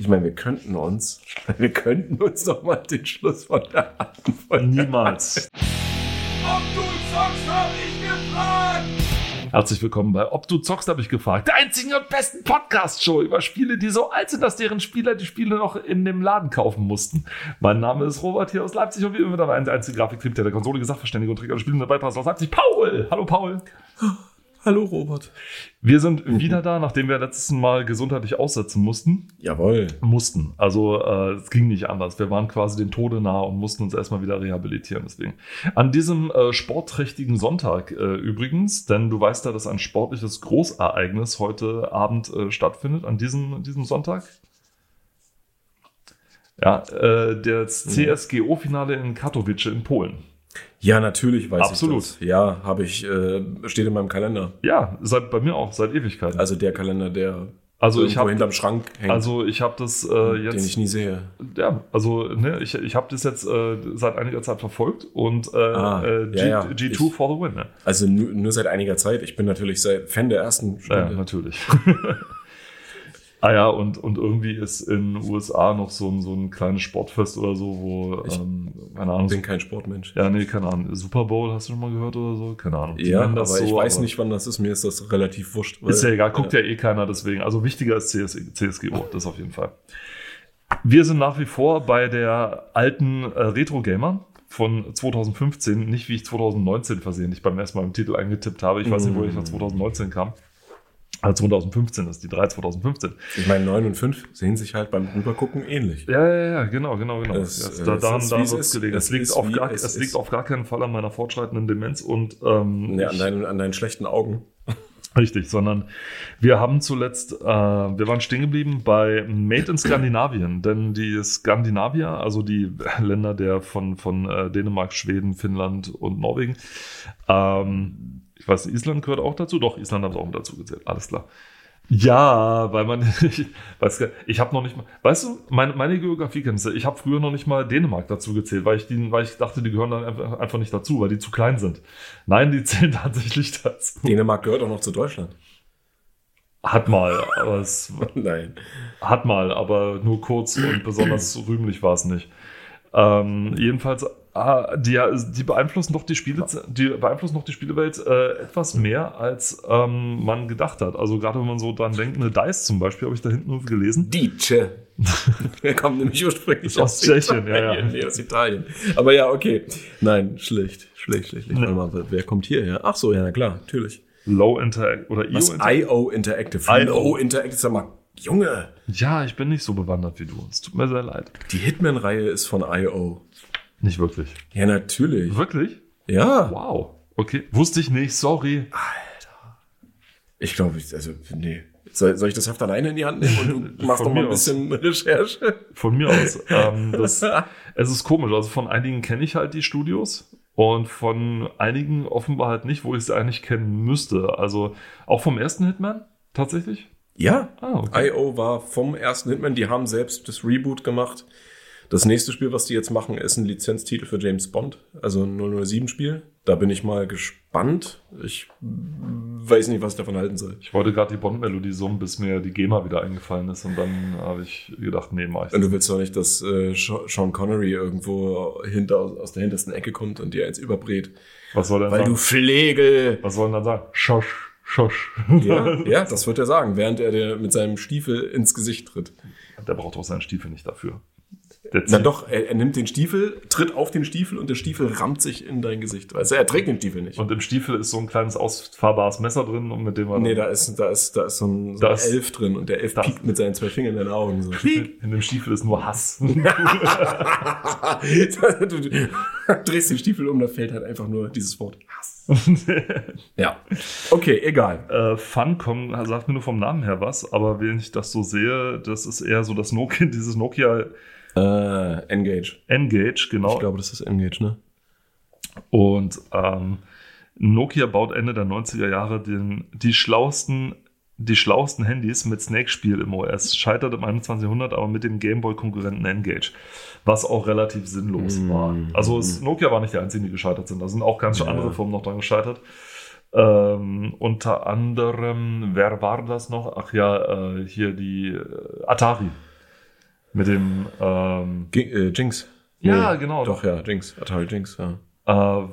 Ich meine, wir könnten uns, wir könnten uns doch mal den Schluss von der alten Folge Niemals. Ob du zockst, hab ich gefragt! Herzlich willkommen bei Ob du zockst, habe ich gefragt. Der einzigen und besten Podcast-Show über Spiele, die so alt sind, dass deren Spieler die Spiele noch in dem Laden kaufen mussten. Mein Name ist Robert hier aus Leipzig und wie immer dabei der einzige Grafiktrieb, der der Konsole, Sachverständige und Träger der Spiele dabei passt aus Leipzig. Paul! Hallo Paul! Hallo Robert. Wir sind wieder da, nachdem wir letztes Mal gesundheitlich aussetzen mussten. Jawohl. Mussten. Also äh, es ging nicht anders. Wir waren quasi den Tode nah und mussten uns erstmal wieder rehabilitieren. Deswegen. An diesem äh, sportträchtigen Sonntag äh, übrigens, denn du weißt ja, dass ein sportliches Großereignis heute Abend äh, stattfindet, an diesem, diesem Sonntag. Ja, äh, das CSGO-Finale in Katowice in Polen. Ja, natürlich weiß Absolut. ich das. Ja, habe ich, äh, steht in meinem Kalender. Ja, seit bei mir auch, seit Ewigkeiten. Also der Kalender, der Also ich habe hinterm Schrank hängt, also ich habe das äh, den jetzt ich nie sehe. Ja, also ne, ich, ich habe das jetzt äh, seit einiger Zeit verfolgt und äh, Ah, äh, G, ja, ja. G2 Ich- for the win. Ne? Also nur, nur seit einiger Zeit. Ich bin natürlich seit Fan der ersten Ja, Stunde. natürlich. ah ja, und, und irgendwie ist in den USA noch so ein, so ein kleines Sportfest oder so, wo, Ich ähm, keine Ahnung. bin kein Sportmensch. ja, nee, keine Ahnung. Super Bowl, hast du schon mal gehört oder so? Keine Ahnung. Die Ja, aber das ich so, weiß aber nicht, wann das ist. Mir ist das relativ wurscht. Ist ja egal, guckt ja eh keiner deswegen. Also wichtiger ist CS, CSGO, das auf jeden Fall. Wir sind nach wie vor bei der alten äh, Retro Gamer von 2015, nicht wie ich 2019 versehentlich beim ersten Mal im Titel eingetippt habe. Ich weiß nicht, wo ich nach 2019 kam. Also 2015 ist die 3 2015. Ich meine, 9 und 5 sehen sich halt beim Rübergucken ähnlich. Ja, ja, ja, genau, genau, genau. Es, Ja, äh, da, daran wie es gelegen. Es, liegt, auf gar, es es liegt auf gar keinen Fall an meiner fortschreitenden Demenz und ähm, Nee, an, deinen, an deinen schlechten Augen. Richtig, sondern wir haben zuletzt, äh, wir waren stehen geblieben bei Made in Skandinavien, denn die Skandinavier, also die Länder der von, von äh, Dänemark, Schweden, Finnland und Norwegen, ähm, ich weiß, Island gehört auch dazu, doch, Island haben sie auch mit dazu gezählt, alles klar. Ja, weil man, ich weiß gar- ich habe noch nicht mal, weißt du, meine, meine Geografiekenntnisse, ich habe früher noch nicht mal Dänemark dazu gezählt, weil ich, die, weil ich dachte, die gehören dann einfach, einfach nicht dazu, weil die zu klein sind. Nein, die zählen tatsächlich dazu. Dänemark gehört auch noch zu Deutschland. Hat mal, aber es Nein. hat mal, aber nur kurz und besonders rühmlich war es nicht. Ähm, jedenfalls, ah, die, die beeinflussen doch die Spiele, die beeinflussen doch die Spielewelt äh, etwas mehr, als ähm, man gedacht hat. Also gerade wenn man so dran denkt, eine Dice zum Beispiel, habe ich da hinten nur gelesen. Dice. Der kommt nämlich ursprünglich Aus Tschechien, ja, ja. Italien. Nee, aus Italien. Aber ja, okay. Nein, schlecht. Schlecht, schlecht, schlecht. Nee. Mal, wer kommt hierher? Ach so, ja, klar, natürlich. Low Interact oder IO. IO Interactive. IO. Interactive, sag mal, Junge. Ja, ich bin nicht so bewandert wie du. Es tut mir sehr leid. Die Hitman-Reihe ist von IO. Nicht wirklich. Ja, natürlich. Wirklich? Ja. Wow. Okay. Wusste ich nicht, sorry. Ich glaube, ich, also, nee. Soll, soll ich das Heft alleine in die Hand nehmen und du machst doch mal ein aus. bisschen Recherche? Von mir aus. ähm, das, es ist komisch. Also von einigen kenne ich halt die Studios und von einigen offenbar halt nicht, wo ich sie eigentlich kennen müsste. Also auch vom ersten Hitman tatsächlich. Ja. Ah, okay. IO war vom ersten Hitman, die haben selbst das Reboot gemacht. Das nächste Spiel, was die jetzt machen, ist ein Lizenztitel für James Bond, also ein 007-Spiel. Da bin ich mal gespannt. Ich weiß nicht, was ich davon halten soll. Ich wollte gerade die Bond-Melodie summen, bis mir die GEMA wieder eingefallen ist und dann habe ich gedacht, nee, mach ich Und du willst doch nicht, dass äh, Sean Connery irgendwo hinter, aus der hintersten Ecke kommt und dir eins überbrät. Was soll er Weil dann du sagen? Pflegel! Was soll er dann sagen? Schosch, schosch. Ja, ja, das wird er sagen, während er dir mit seinem Stiefel ins Gesicht tritt. Der braucht auch seinen Stiefel nicht dafür. Na doch, er, er nimmt den Stiefel, tritt auf den Stiefel und der Stiefel rammt sich in dein Gesicht. Weißt du, er trägt den Stiefel nicht. Und im Stiefel ist so ein kleines ausfahrbares Messer drin, und mit dem man Nee, da ist, da ist, da ist so ein, so ein Elf drin und der Elf das- piekt mit seinen zwei Fingern in deine Augen. So. In dem Stiefel ist nur Hass. du, du drehst den Stiefel um, da fällt halt einfach nur dieses Wort Hass. Ja. Okay, egal. Äh, Funcom sagt mir nur vom Namen her was, aber wenn ich das so sehe, das ist eher so das Nokia, dieses Nokia Äh, Engage. Engage, genau. Ich glaube, das ist Engage, ne? Und ähm, Nokia baut Ende der 90er Jahre den, die schlauesten die schlauesten Handys mit Snake-Spiel im OS. Scheitert im 21. Jahrhundert aber mit dem Gameboy-Konkurrenten Engage. Was auch relativ sinnlos Mm. war. Also es, Nokia war nicht der Einzige, die gescheitert sind. Da sind auch ganz Ja. andere Firmen noch dran gescheitert. Ähm, unter anderem, wer war das noch? Ach ja, äh, hier die äh, Atari. Mit dem, ähm, G äh, Jinx. Ja, genau. Doch, ja, Jinx. Atari Jinx, ja. äh,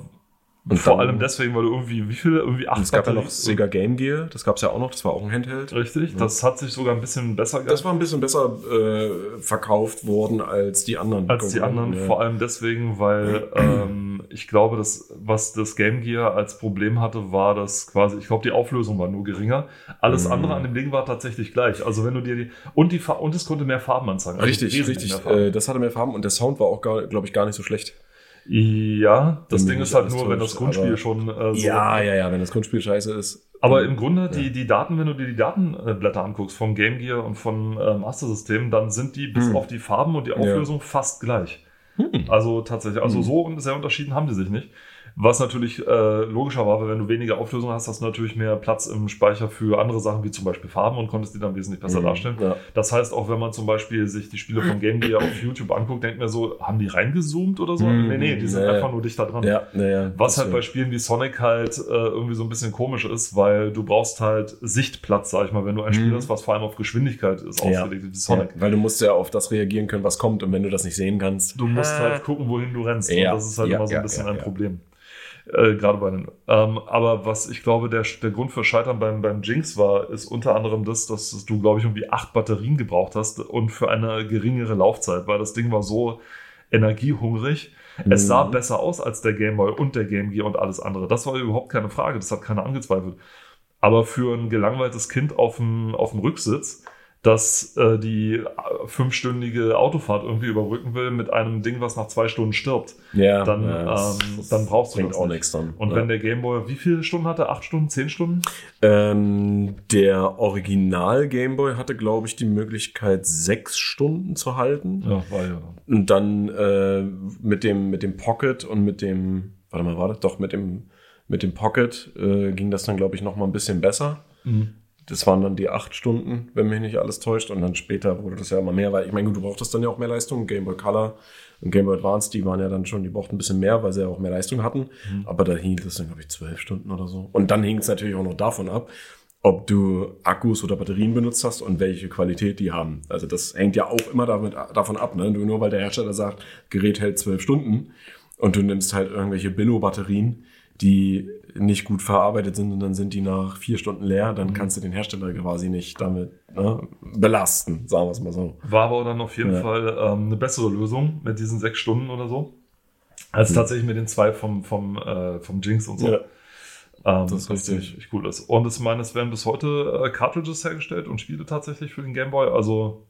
Und vor allem deswegen, weil du irgendwie, wie viele, irgendwie acht es gab ja noch Sega Game Gear, das gab es ja auch noch, das war auch ein Handheld. Richtig, das hat sich sogar ein bisschen besser Das war ein bisschen besser äh, verkauft worden als die anderen. als die anderen, Ja. vor allem deswegen, weil ähm, ich glaube, dass was das Game Gear als Problem hatte, war, dass quasi, ich glaube, die Auflösung war nur geringer. Alles Mhm. andere an dem Ding war tatsächlich gleich. Also wenn du dir die und die und es konnte mehr Farben anzeigen. Also Richtig, richtig. Äh, das hatte mehr Farben und der Sound war auch, glaube ich, gar nicht so schlecht. Ja, das Ding ist halt nur, wenn das Grundspiel aber- schon äh, so ja, ja, ja, wenn das Grundspiel scheiße ist. Aber im Grunde, die, die Daten, wenn du dir die Datenblätter anguckst vom Game Gear und von äh, Master System, dann sind die bis Hm. auf die Farben und die Auflösung fast gleich. Hm. Also tatsächlich, also Hm. so sehr unterschieden haben die sich nicht. Was natürlich äh, logischer war, weil wenn du weniger Auflösung hast, hast du natürlich mehr Platz im Speicher für andere Sachen, wie zum Beispiel Farben und konntest die dann wesentlich besser Mhm. darstellen. Ja. Das heißt, auch wenn man zum Beispiel sich die Spiele von Game Gear auf YouTube anguckt, denkt man so, haben die reingezoomt oder so? Mhm. Nee, nee, die sind Ja, ja. einfach nur dichter dran. Ja, naja. Was halt bei Spielen wie Sonic halt äh, irgendwie so ein bisschen komisch ist, weil du brauchst halt Sichtplatz, sag ich mal, wenn du ein Spiel Mhm. hast, was vor allem auf Geschwindigkeit ist, Ja. ausgelegt ist, wie Sonic. Ja, weil du musst ja auf das reagieren können, was kommt und wenn du das nicht sehen kannst. Du musst halt gucken, wohin du rennst. Ja. Und das ist halt Ja, immer so ein ja, bisschen ja, ein ja. Problem. Äh, gerade bei den. Ähm, aber was ich glaube, der, der Grund für Scheitern beim, beim Jinx war, ist unter anderem das, dass du, glaube ich, irgendwie acht Batterien gebraucht hast und für eine geringere Laufzeit, weil das Ding war so energiehungrig. Es Mhm. sah besser aus als der Game Boy und der Game Gear und alles andere. Das war überhaupt keine Frage, das hat keiner angezweifelt. Aber für ein gelangweiltes Kind auf dem, auf dem Rücksitz, das äh, die äh, fünfstündige Autofahrt irgendwie überbrücken will mit einem Ding, was nach zwei Stunden stirbt, Ja, dann, ja, ähm, dann brauchst du das auch nicht. nichts dann. Und ja. wenn der Game Boy, wie viele Stunden hatte? Acht Stunden, zehn Stunden? ähm, der Original Game Boy hatte, glaube ich, die Möglichkeit, sechs Stunden zu halten. Ja, war ja. Und dann äh, mit dem mit dem Pocket und mit dem, warte mal, war das doch mit dem mit dem Pocket äh, ging das dann, glaube ich, noch mal ein bisschen besser. Mhm. Das waren dann die acht Stunden, wenn mich nicht alles täuscht. Und dann später wurde das ja immer mehr, weil ich meine, gut, du brauchtest dann ja auch mehr Leistung. Game Boy Color und Game Boy Advance, die waren ja dann schon, die brauchten ein bisschen mehr, weil sie ja auch mehr Leistung hatten. Aber da hing das dann, glaube ich, zwölf Stunden oder so. Und dann hing es natürlich auch noch davon ab, ob du Akkus oder Batterien benutzt hast und welche Qualität die haben. Also das hängt ja auch immer damit, davon ab. Ne? Du, nur weil der Hersteller sagt, Gerät hält zwölf Stunden und du nimmst halt irgendwelche Billo-Batterien, die nicht gut verarbeitet sind und dann sind die nach vier Stunden leer, dann kannst du den Hersteller quasi nicht damit ne, belasten, sagen wir es mal so. War aber dann auf jeden Ja. Fall ähm, eine bessere Lösung mit diesen sechs Stunden oder so. Als Mhm. tatsächlich mit den zwei vom, vom, äh, vom Jinx und so. Ja. Ähm, Das ist richtig. tatsächlich cool ist. Und ich meine, es werden bis heute äh, Cartridges hergestellt und Spiele tatsächlich für den Game Boy. Also,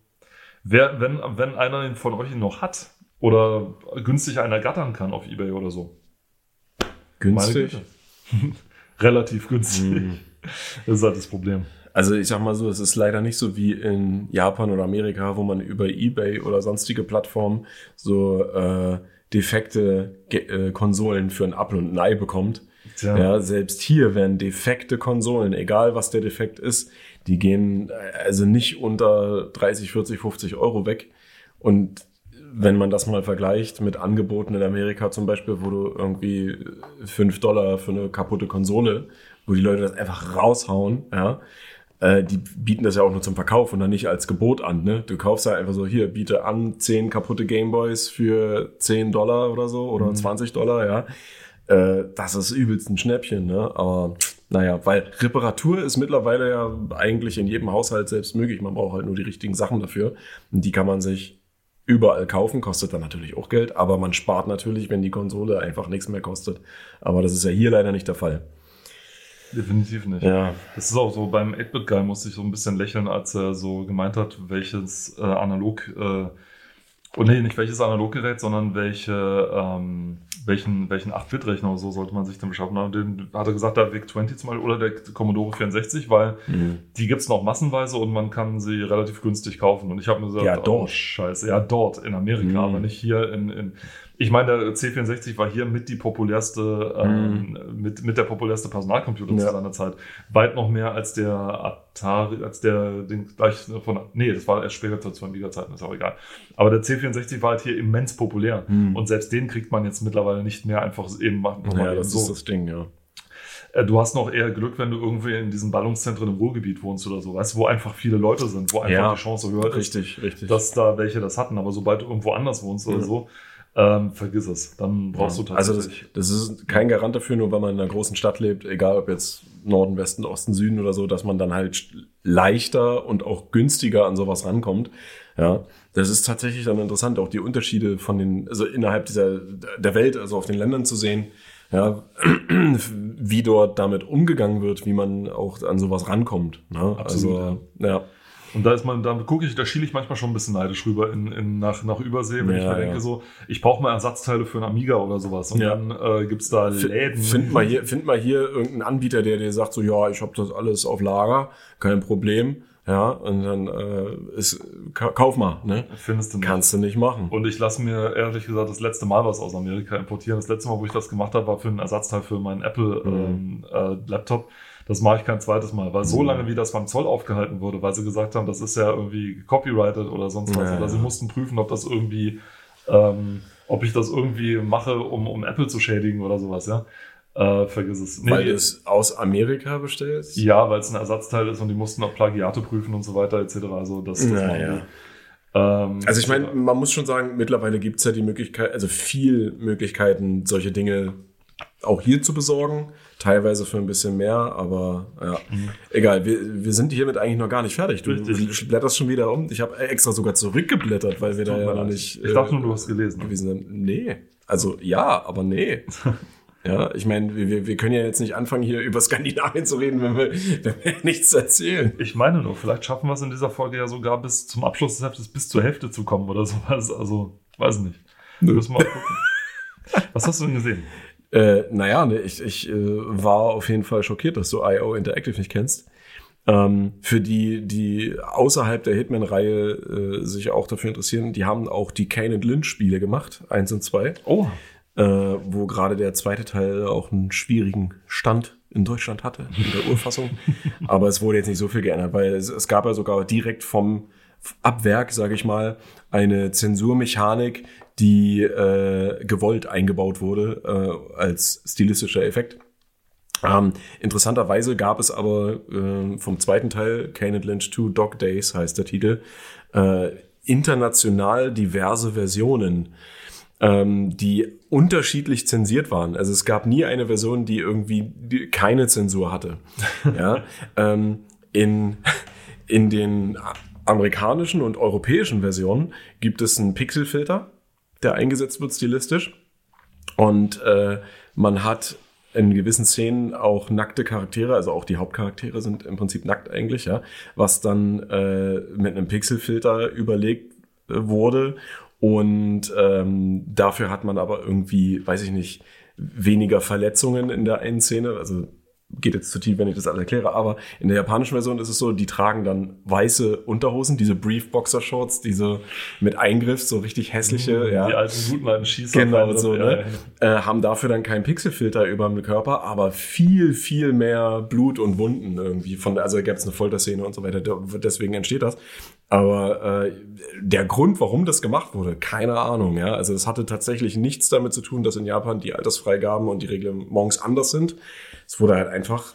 wer, wenn, wenn einer von euch ihn noch hat oder günstig einer gattern kann auf Ebay oder so. Günstig. Relativ günstig. Mhm. Das ist halt das Problem. Also ich sag mal so, es ist leider nicht so wie in Japan oder Amerika, wo man über Ebay oder sonstige Plattformen so äh, defekte Ge äh, Konsolen für ein Apfel und ein Ei bekommt. Tja. Ja, selbst hier werden defekte Konsolen, egal was der Defekt ist, die gehen äh, also nicht unter 30, 40, 50 Euro weg. Und wenn man das mal vergleicht mit Angeboten in Amerika zum Beispiel, wo du irgendwie 5 Dollar für eine kaputte Konsole, wo die Leute das einfach raushauen, ja, äh, die bieten das ja auch nur zum Verkauf und dann nicht als Gebot an. Ne? Du kaufst ja einfach so, hier, biete an 10 kaputte Gameboys für 10 Dollar oder so oder 20 Dollar, ja. Äh, das ist übelst ein Schnäppchen, ne? Aber naja, weil Reparatur ist mittlerweile ja eigentlich in jedem Haushalt selbst möglich. Man braucht halt nur die richtigen Sachen dafür. Und die kann man sich überall kaufen, kostet dann natürlich auch Geld, aber man spart natürlich, wenn die Konsole einfach nichts mehr kostet. Aber das ist ja hier leider nicht der Fall. Definitiv nicht. Ja. Das ist auch so, beim 8-Bit-Guy musste ich so ein bisschen lächeln, als er so gemeint hat, welches äh, analog, äh, oh nee, nicht welches Analoggerät, sondern welche, ähm, welchen, welchen 8-Bit-Rechner oder so sollte man sich denn beschaffen. Und den hat er gesagt, der VIC-20 zum Beispiel oder der Commodore 64, weil Mhm. die gibt's noch massenweise und man kann sie relativ günstig kaufen. Und ich habe mir gesagt, Ja, oh, dort. scheiße, ja, dort in Amerika, Mhm. aber nicht hier in, in ich meine, der C64 war hier mit die populärste, ähm, mit, mit der populärste Personalcomputer Mhm. Ja. zu seiner Zeit. Weit noch mehr als der Atari, als der, den gleich von, nee, das war erst später zu 2 Giga-Zeiten, ist auch egal. Aber der C64 war halt hier immens populär. Mhm. Und selbst den kriegt man jetzt mittlerweile nicht mehr einfach eben machen. Ja, das ist das Ding, ja. äh, du hast noch eher Glück, wenn du irgendwie in diesen Ballungszentren im Ruhrgebiet wohnst oder so, weißt du, wo einfach viele Leute sind, wo einfach Ja, die Chance höher ist, Richtig, richtig. dass da welche das hatten. Aber sobald du irgendwo anders wohnst oder Ja. so, ähm, vergiss es. Dann brauchst du also das, tatsächlich. das ist kein Garant dafür, nur weil man in einer großen Stadt lebt, egal ob jetzt Norden, Westen, Osten, Süden oder so, dass man dann halt leichter und auch günstiger an sowas rankommt. Ja, das ist tatsächlich dann interessant, auch die Unterschiede von den, also innerhalb dieser der Welt, also auf den Ländern zu sehen, ja, wie dort damit umgegangen wird, wie man auch an sowas rankommt. Ne? Absolut, also, ja. Und da ist man, da gucke ich, da schiele ich manchmal schon ein bisschen neidisch rüber in, in, nach, nach Übersee, wenn ich Ja, mir denke, ja. so, ich brauche mal Ersatzteile für einen Amiga oder sowas. Und Ja. dann äh, gibt's da Läden. Find mal hier, find mal hier irgendeinen Anbieter, der dir sagt so, ja, ich habe das alles auf Lager, kein Problem. Ja, und dann äh, ist, ka kauf mal, ne? Findest du nicht. Kannst du nicht machen. Und ich lasse mir ehrlich gesagt das letzte Mal was aus Amerika importieren. Das letzte Mal, wo ich das gemacht habe, war für einen Ersatzteil für meinen Apple ähm, äh, Laptop. Das mache ich kein zweites Mal, weil so Mhm. lange wie das beim Zoll aufgehalten wurde, weil sie gesagt haben, das ist ja irgendwie copyrighted oder sonst was. Ja, oder sie mussten prüfen, ob das irgendwie, ähm, ob ich das irgendwie mache, um, um Apple zu schädigen oder sowas, ja. Äh, vergiss es. Nee, Weil du es aus Amerika bestellst? ja, weil es ein Ersatzteil ist und die mussten auch Plagiate prüfen und so weiter etc. Also das, das Na machen ja. die. Ähm, Also ich meine, man muss schon sagen, mittlerweile gibt es ja die Möglichkeit, also viel Möglichkeiten, solche Dinge auch hier zu besorgen. Teilweise für ein bisschen mehr, aber ja. Egal, wir, wir sind hiermit eigentlich noch gar nicht fertig. Du Richtig. blätterst schon wieder um. Ich habe extra sogar zurückgeblättert, weil wir da ja noch nicht. Ich dachte äh, nur, du hast gelesen. gewesen sind. Nee. Also ja, aber nee. Ja, ich meine, wir, wir können ja jetzt nicht anfangen, hier über Skandinavien zu reden, wenn wir, wenn wir nichts erzählen. Ich meine nur, vielleicht schaffen wir es in dieser Folge ja sogar bis zum Abschluss des Heftes bis zur Hälfte zu kommen oder sowas. Also, weiß nicht. Müssen wir mal gucken. Was hast du denn gesehen? Äh, naja, ne, ich, ich äh, war auf jeden Fall schockiert, dass du IO Interactive nicht kennst. Ähm, für die, die außerhalb der Hitman-Reihe äh, sich auch dafür interessieren, die haben auch die Kane and Lynch-Spiele gemacht, eins und zwei, Oh, äh, wo gerade der zweite Teil auch einen schwierigen Stand in Deutschland hatte, in der Urfassung. Aber es wurde jetzt nicht so viel geändert, weil es, es gab ja sogar direkt vom Abwerk, sage ich mal, eine Zensurmechanik, die äh, gewollt eingebaut wurde äh, als stilistischer Effekt. Ähm, interessanterweise gab es aber äh, vom zweiten Teil, Kane Lynch 2 Dog Days heißt der Titel, äh, international diverse Versionen, ähm, die unterschiedlich zensiert waren. Also es gab nie eine Version, die irgendwie die keine Zensur hatte. ja, ähm, in, in den amerikanischen und europäischen Versionen gibt es einen Pixelfilter, der eingesetzt wird stilistisch. Und äh, man hat in gewissen Szenen auch nackte Charaktere, also auch die Hauptcharaktere sind im Prinzip nackt eigentlich, ja, was dann äh, mit einem Pixelfilter überlegt äh, wurde. Und ähm, dafür hat man aber irgendwie, weiß ich nicht, weniger Verletzungen in der einen Szene. Also geht jetzt zu tief, wenn ich das alles erkläre, aber in der japanischen Version ist es so, die tragen dann weiße Unterhosen, diese Brief Boxer Shorts, diese mit Eingriff, so richtig hässliche, ja. die alten guten alten Schießer. Genau, so, ja, ne? Äh, haben dafür dann keinen Pixelfilter über dem Körper, aber viel, viel mehr Blut und Wunden irgendwie. Von, also gab es eine Folterszene und so weiter, da- deswegen entsteht das. Aber äh, der Grund, warum das gemacht wurde, keine Ahnung. Ja, also es hatte tatsächlich nichts damit zu tun, dass in Japan die Altersfreigaben und die Reglements anders sind. Es wurde halt einfach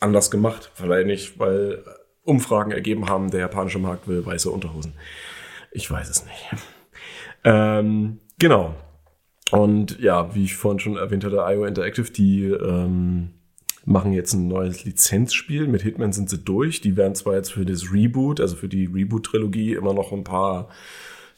anders gemacht, vielleicht nicht, weil Umfragen ergeben haben, der japanische Markt will weiße Unterhosen. Ich weiß es nicht. Ähm, genau. Und ja, wie ich vorhin schon erwähnt hatte, IO Interactive, die ähm, machen jetzt ein neues Lizenzspiel. Mit Hitman sind sie durch. Die werden zwar jetzt für das Reboot, also für die Reboot-Trilogie, immer noch ein paar,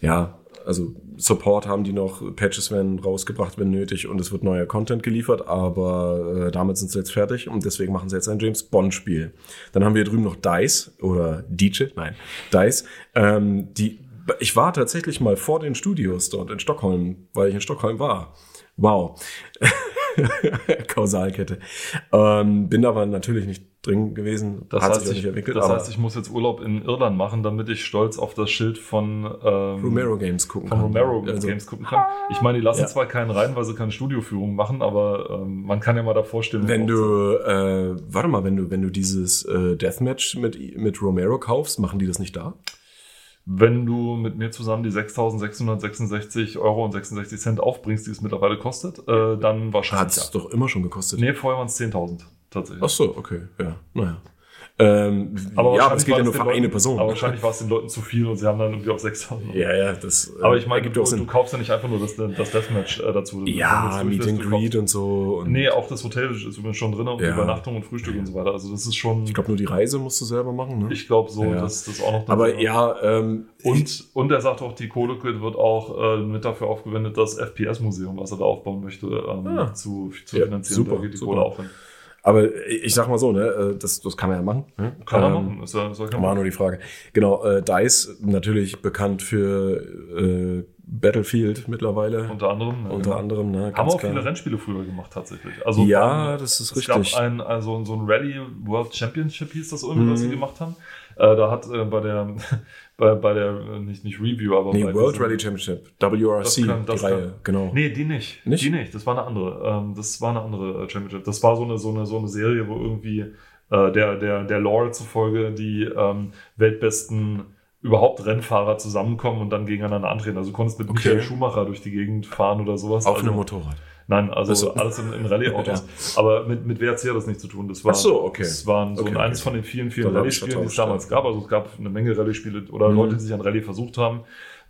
ja, also Support haben die noch, Patches werden rausgebracht, wenn nötig, und es wird neuer Content geliefert, aber äh, damit sind sie jetzt fertig und deswegen machen sie jetzt ein James Bond-Spiel. Dann haben wir drüben noch DICE oder DJ, nein, DICE, ähm, die ich war tatsächlich mal vor den Studios dort in Stockholm, weil ich in Stockholm war. Wow. Kausalkette. Ähm, bin aber natürlich nicht drin gewesen. Das, Hat heißt, ich, nicht entwickelt, das heißt, ich muss jetzt Urlaub in Irland machen, damit ich stolz auf das Schild von, ähm, Romero Games gucken von kann. Romero Also, Games gucken kann. Ich meine, die lassen Ja. zwar keinen rein, weil sie keine Studioführung machen, aber ähm, man kann ja mal davor stehen. Wenn du, äh, warte mal, wenn du, wenn du dieses äh, Deathmatch mit, mit Romero kaufst, machen die das nicht da? Wenn du mit mir zusammen die 6.666 Euro und 66 Cent aufbringst, die es mittlerweile kostet, äh, dann wahrscheinlich. Hat es doch immer schon gekostet. Nee, vorher waren es 10.000. tatsächlich. Ach so, okay, ja, naja. Ähm, Aber ja, aber wahrscheinlich es geht war ja das nur für eine Leuten, Person. Aber wahrscheinlich war es den Leuten zu viel und sie haben dann irgendwie auf 6000. ja, ja, das äh, Aber ich meine, du, auch du kaufst ja nicht einfach nur das, das Deathmatch äh, dazu. Ja, Meet and Greet und so. Und Nee, auch das Hotel ist übrigens schon drin und Ja. Übernachtung und Frühstück und so weiter. Also das ist schon, Ich glaube, nur die Reise musst du selber machen. Ne? ich glaube so, Ja. dass das auch noch aber ja, ähm, Und, und er sagt auch, die Kohle wird auch äh, mit dafür aufgewendet, das FPS-Museum, was er da aufbauen möchte, ähm, Ah. zu, zu Ja, finanzieren. super, da geht die super. Kohle auch hin. Aber ich sag mal so, ne, äh, das, das kann man ja machen. Ne? Kann man Ähm, machen. Ja, ist ja kein War nur die Frage. Genau, äh, DICE natürlich bekannt für äh, Battlefield mittlerweile. Unter anderem. ne, unter genau. anderem, ne, Haben auch klar. viele Rennspiele früher gemacht, tatsächlich. Also Ja, ähm, das ist es richtig. gab ein, also so ein Rally World Championship hieß das irgendwie, was sie Mhm. gemacht haben. Äh, da hat äh, bei der, bei, bei der, nicht, nicht Review, aber Nee, bei World Rally Championship, WRC, kann- die Reihe, kann- genau. Nee, die nicht. Nicht? Die nicht. Das war eine andere. Ähm, das war eine andere äh, Championship. Das war so eine, so eine, so eine Serie, wo irgendwie äh, der, der, der Lore zufolge die ähm, weltbesten überhaupt Rennfahrer zusammenkommen und dann gegeneinander antreten. Also du konntest mit Okay. Michael Schumacher durch die Gegend fahren oder sowas. Auf also, einem Motorrad. Nein, also Also- alles in, in Rallye-Autos. Aber mit, mit WRC hat das nichts zu tun. Das war, Ach so, okay. Das waren so Okay, eines okay. von den vielen, vielen Rallye-Spielen, die es damals ja. gab. Also es gab eine Menge Rallye-Spiele oder Mhm. Leute, die sich an Rallye versucht haben,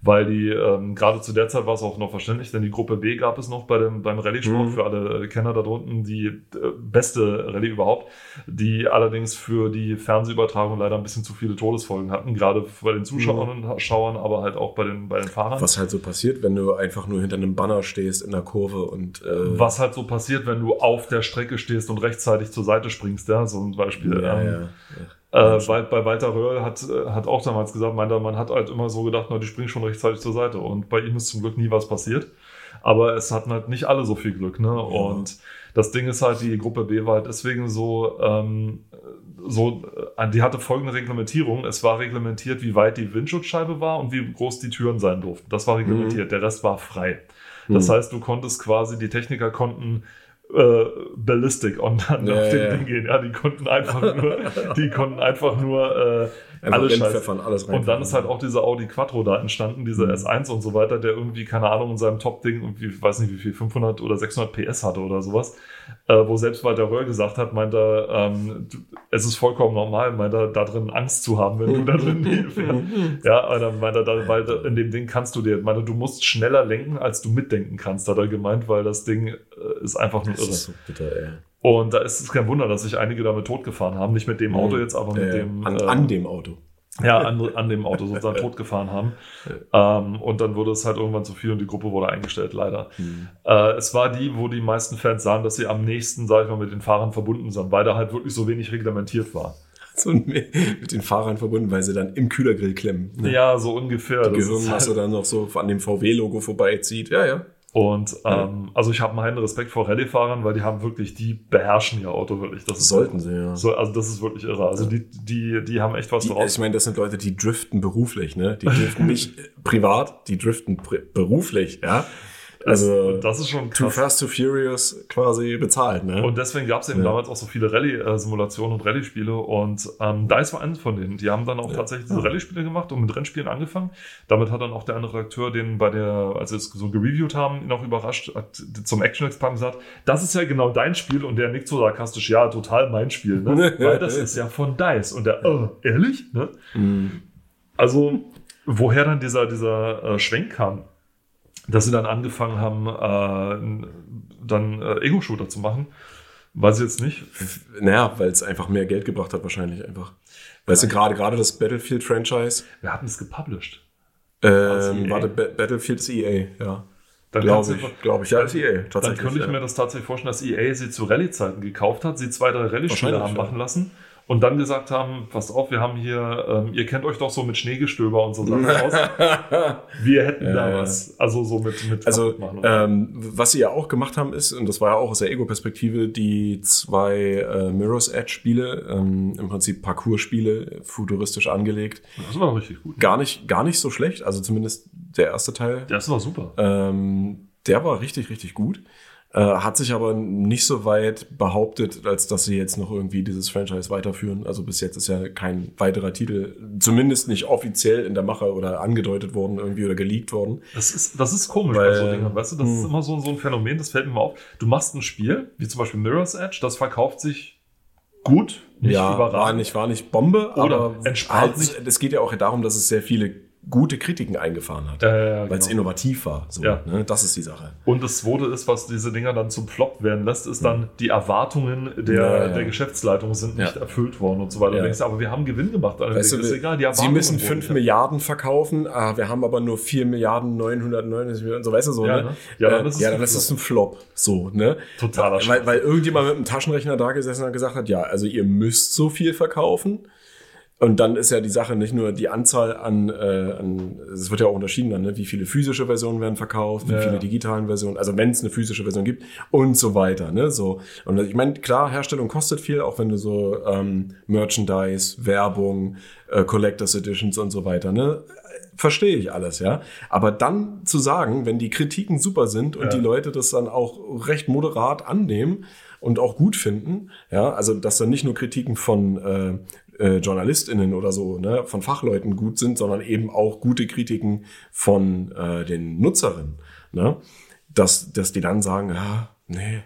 weil die, ähm, gerade zu der Zeit war es auch noch verständlich, denn die Gruppe B gab es noch bei dem, beim Rallye-Sport Mhm. für alle Kenner da drunten, die äh, beste Rallye überhaupt, die allerdings für die Fernsehübertragung leider ein bisschen zu viele Todesfolgen hatten, gerade bei den Zuschauern und Schauern, aber halt auch bei den, bei den Fahrern. Was halt so passiert, wenn du einfach nur hinter einem Banner stehst in der Kurve und äh, Was halt so passiert, wenn du auf der Strecke stehst und rechtzeitig zur Seite springst, ja, so ein Beispiel. ja, ähm, ja. Äh, bei, bei Walter Röhrl hat, äh, hat auch damals gesagt, meinte, man hat halt immer so gedacht, na, die springen schon rechtzeitig zur Seite. Und bei ihm ist zum Glück nie was passiert. Aber es hatten halt nicht alle so viel Glück, ne? Und das Ding ist halt, die Gruppe B war halt deswegen so, ähm, so, äh, die hatte folgende Reglementierung. Es war reglementiert, wie weit die Windschutzscheibe war und wie groß die Türen sein durften. Das war reglementiert. Der Rest war frei. Das Mhm. heißt, du konntest quasi, die Techniker konnten äh, Ballistic on Ja, auf dem ja. Ding gehen. Ja, die konnten einfach nur, die konnten einfach nur äh, Einfach alles reinpfeffern, alles Und dann ist halt auch dieser Audi Quattro da entstanden, dieser Mhm. S1 und so weiter, der irgendwie, keine Ahnung, in seinem Top-Ding, irgendwie, ich weiß nicht wie viel, 500 oder 600 PS hatte oder sowas, äh, wo selbst Walter Röhr gesagt hat, meint er, ähm, es ist vollkommen normal, meint er, da drin Angst zu haben, wenn du da drin fährst. Ja, dann meint er, da, weil in dem Ding kannst du dir, meint er, du musst schneller lenken, als du mitdenken kannst, hat er gemeint, weil das Ding äh, ist einfach nur Das irre. ist so bitter, ey. Und da ist es kein Wunder, dass sich einige damit totgefahren haben. Nicht mit dem Auto jetzt, aber mit Äh, dem. an, äh, an dem Auto. Ja, an, an dem Auto sozusagen totgefahren haben. Ähm, und dann wurde es halt irgendwann zu viel und die Gruppe wurde eingestellt, leider. Mhm. Äh, es war die, wo die meisten Fans sahen, dass sie am nächsten, sag ich mal, mit den Fahrern verbunden sind, weil da halt wirklich so wenig reglementiert war. So mit den Fahrern verbunden, weil sie dann im Kühlergrill klemmen. Ne? Ja, so ungefähr. Die Gehirnmasse halt, dann noch so an dem VW-Logo vorbeizieht. Ja, ja. Und ähm, also ich habe einen heiden Respekt vor Rallye-Fahrern, weil die haben wirklich, die beherrschen ihr Auto wirklich. Das Sollten sie, ja. So, also das ist wirklich irre. Also die, die, die haben echt was Die, draus. ich meine, das sind Leute, die driften beruflich, ne? Die driften nicht privat, die driften beruflich, ja? Also, Und das ist schon Too krass. Fast, Too Furious quasi bezahlt, ne? Und deswegen gab es eben Ja. damals auch so viele Rallye-Simulationen und Rallye-Spiele. Und ähm, DICE war eines von denen. Die haben dann auch tatsächlich diese Rallye-Spiele gemacht und mit Rennspielen angefangen. Damit hat dann auch der andere Redakteur, den bei der, als wir es so gereviewt haben, ihn auch überrascht, hat zum Action-Experten gesagt, das ist ja genau dein Spiel. Und der nickt so sarkastisch, ja, total mein Spiel, ne? Weil das ist ja von DICE. Und der, äh, ehrlich? Ne? Mhm. Also, woher dann dieser, dieser äh, Schwenk kam, dass sie dann angefangen haben, äh, dann äh, Ego-Shooter zu machen, weiß ich jetzt nicht. Naja, weil es einfach mehr Geld gebracht hat, wahrscheinlich einfach. Weißt du, gerade gerade das Battlefield-Franchise, Wir hatten es gepublished. Ähm, EA? warte, Ba- Battlefield ist EA, ja. Dann Glaube ich, glaube ich. Ja, ist EA, Dann tatsächlich. könnte ich ja. mir das tatsächlich vorstellen, dass EA sie zu Rallye-Zeiten gekauft hat, sie zwei, drei Rallye-Spiele haben ja. machen lassen und dann gesagt haben, passt auf, wir haben hier, ähm, ihr kennt euch doch so mit Schneegestöber und so Sachen aus. Wir hätten Ja, da ja. was. Also so mit, mit Also, ähm, was sie ja auch gemacht haben, ist, und das war ja auch aus der Ego-Perspektive, die zwei äh, Mirror's Edge-Spiele, ähm, im Prinzip Parcours-Spiele, futuristisch angelegt. das war richtig gut. Gar nicht, gar nicht so schlecht, also zumindest der erste Teil. Das war super. Ähm, der war richtig, richtig gut. Äh, hat sich aber nicht so weit behauptet, als dass sie jetzt noch irgendwie dieses Franchise weiterführen. Also bis jetzt ist ja kein weiterer Titel, zumindest nicht offiziell in der Mache oder angedeutet worden irgendwie oder geleakt worden. Das ist, das ist komisch Weil- bei so Dingen, weißt du? Das ist Hm. immer so, so ein Phänomen, das fällt mir mal auf. Du machst ein Spiel, wie zum Beispiel Mirror's Edge, das verkauft sich gut, nicht ja, war überragend. nicht, war nicht Bombe, Oder aber entspannt halt, es geht ja auch darum, dass es sehr viele gute Kritiken eingefahren hat. Äh, weil es genau. innovativ war. So, Ja. ne? Das ist die Sache. Und das Zweite ist, was diese Dinger dann zum Flop werden lässt, ist dann, die Erwartungen der, Ja, ja. der Geschäftsleitung sind nicht Ja. erfüllt worden und so weiter. Ja. Du denkst, aber wir haben Gewinn gemacht. Also Weißt du, ist egal, die sie müssen wurden 5 nicht Milliarden verkaufen, ah, wir haben aber nur 4 Milliarden 999 Millionen, so weißt du so, Ja, ne? ne? Ja, Ja, dann dann ist es ja, ein dann ist es ein Flop. So, ne? Totaler weil, weil irgendjemand mit einem Taschenrechner da gesessen hat und gesagt hat, ja, also ihr müsst so viel verkaufen. Und dann ist ja die Sache nicht nur die Anzahl an, äh, an es wird ja auch unterschieden dann, ne? wie viele physische Versionen werden verkauft, wie Ja, viele digitalen Versionen, also wenn es eine physische Version gibt und so weiter. Ne? So. Und ich meine, klar, Herstellung kostet viel, auch wenn du so ähm, Merchandise, Werbung, äh, Collectors Editions und so weiter, ne? Verstehe ich alles, ja. Aber dann zu sagen, wenn die Kritiken super sind und Ja. die Leute das dann auch recht moderat annehmen und auch gut finden, ja, also dass dann nicht nur Kritiken von äh, äh, JournalistInnen oder so, ne, von Fachleuten gut sind, sondern eben auch gute Kritiken von äh, den Nutzerinnen, ne, dass, dass die dann sagen, ja, nee,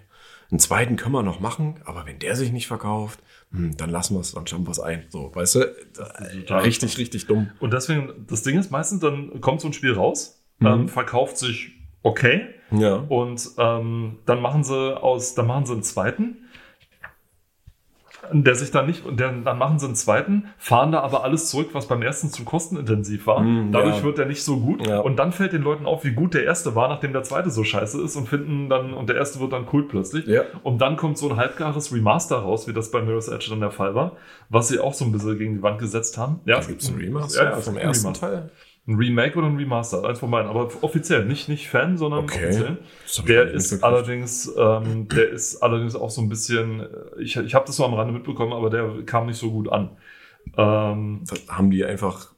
einen zweiten können wir noch machen, aber wenn der sich nicht verkauft, hm, dann lassen wir es, dann schauen wir es ein. So, weißt du, richtig, richtig dumm. Und deswegen, das Ding ist meistens, dann kommt so ein Spiel raus, Mhm. ähm, verkauft sich okay Ja. und ähm, dann machen sie aus, dann machen sie einen zweiten, der sich dann nicht, der, dann machen sie einen zweiten, fahren da aber alles zurück, was beim ersten zu kostenintensiv war. Mm, Dadurch ja. wird der nicht so gut. Ja. Und dann fällt den Leuten auf, wie gut der erste war, nachdem der zweite so scheiße ist und finden dann, und der erste wird dann cool plötzlich. Ja. Und dann kommt so ein halbgares Remaster raus, wie das bei Mirror's Edge dann der Fall war, was sie auch so ein bisschen gegen die Wand gesetzt haben. Ja, Da gibt's ein Remaster Ja, es vom gibt ersten Remaster. Teil. Ein Remake oder ein Remaster, eins von beiden, aber offiziell, nicht, nicht Fan, sondern Okay. offiziell. Der ist allerdings, ähm, der ist allerdings auch so ein bisschen, äh, ich, ich habe das so am Rande mitbekommen, aber der kam nicht so gut an. Ähm, Haben die einfach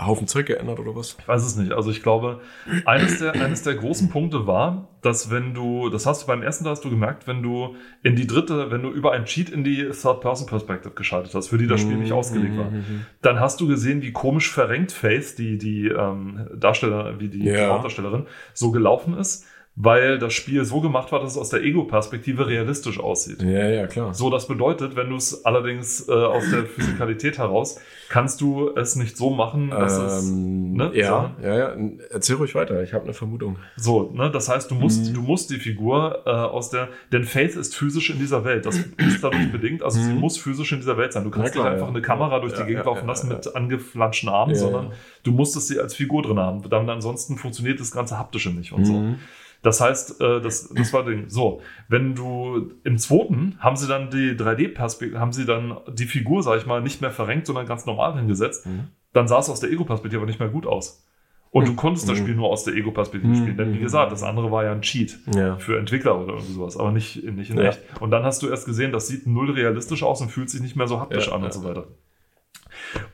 Haufen Zeug geändert oder was? ich weiß es nicht. Also ich glaube, eines der, eines der großen Punkte war, dass wenn du, das hast du beim ersten, da hast du gemerkt, wenn du in die dritte, wenn du über ein Cheat in die Third-Person-Perspective geschaltet hast, für die das Spiel nicht ausgelegt war, Mhm. dann hast du gesehen, wie komisch verrenkt Faith, die, die ähm, Darsteller, wie die Ja. Hauptdarstellerin, so gelaufen ist, weil das Spiel so gemacht war, dass es aus der Ego-Perspektive realistisch aussieht. Ja, ja, klar. So, das bedeutet, wenn du es allerdings äh, aus der Physikalität heraus, kannst du es nicht so machen, dass es Ähm, ne, ja, ja, ja. Erzähl ruhig weiter. Ich habe eine Vermutung. so, ne, das heißt, du musst, Mhm. du musst die Figur äh, aus der, denn Faith ist physisch in dieser Welt. Das ist dadurch bedingt, also sie Mhm. muss physisch in dieser Welt sein. Du kannst klar, nicht einfach ja. eine Kamera durch die Ja, Gegend ja, laufen lassen mit angeflanschten Armen, sondern du musstest sie als Figur drin haben. Dann ansonsten funktioniert das ganze haptische nicht und so. Mhm. Das heißt, äh, das, das war Ding. So, wenn du im zweiten haben sie dann die 3D-Perspektive, haben sie dann die Figur, sag ich mal, nicht mehr verrenkt, sondern ganz normal hingesetzt. Mhm. Dann sah es aus der Ego-Perspektive aber nicht mehr gut aus. Und du konntest das Mhm. Spiel nur aus der Ego-Perspektive Mhm. spielen. Denn wie gesagt, das andere war ja ein Cheat Ja. für Entwickler oder irgendwie sowas, aber nicht, nicht in Ja. echt. Und dann hast du erst gesehen, das sieht null realistisch aus und fühlt sich nicht mehr so haptisch Ja, an und so weiter.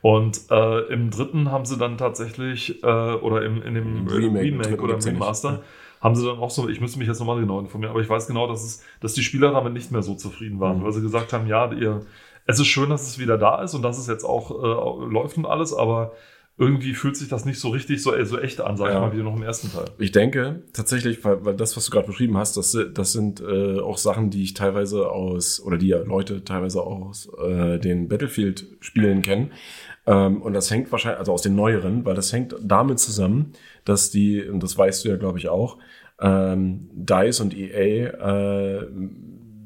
Und äh, im dritten haben sie dann tatsächlich, äh, oder im, in dem Remake, Remake oder im. Remaster, haben sie dann auch so, ich müsste mich jetzt nochmal genau informieren, aber ich weiß genau, dass, es, dass die Spieler damit nicht mehr so zufrieden waren, Mhm. weil sie gesagt haben, ja, ihr, es ist schön, dass es wieder da ist und dass es jetzt auch äh, läuft und alles, aber irgendwie fühlt sich das nicht so richtig so, so echt an, sag ich Ja. mal, wie noch im ersten Teil. Ich denke tatsächlich, weil, weil das, was du gerade beschrieben hast, das, das sind äh, auch Sachen, die ich teilweise aus, oder die ja Leute teilweise aus äh, den Battlefield-Spielen kennen. Ähm, und das hängt wahrscheinlich, also aus den neueren, weil das hängt damit zusammen, dass die, und das weißt du ja, glaube ich, auch, ähm, DICE und EA äh,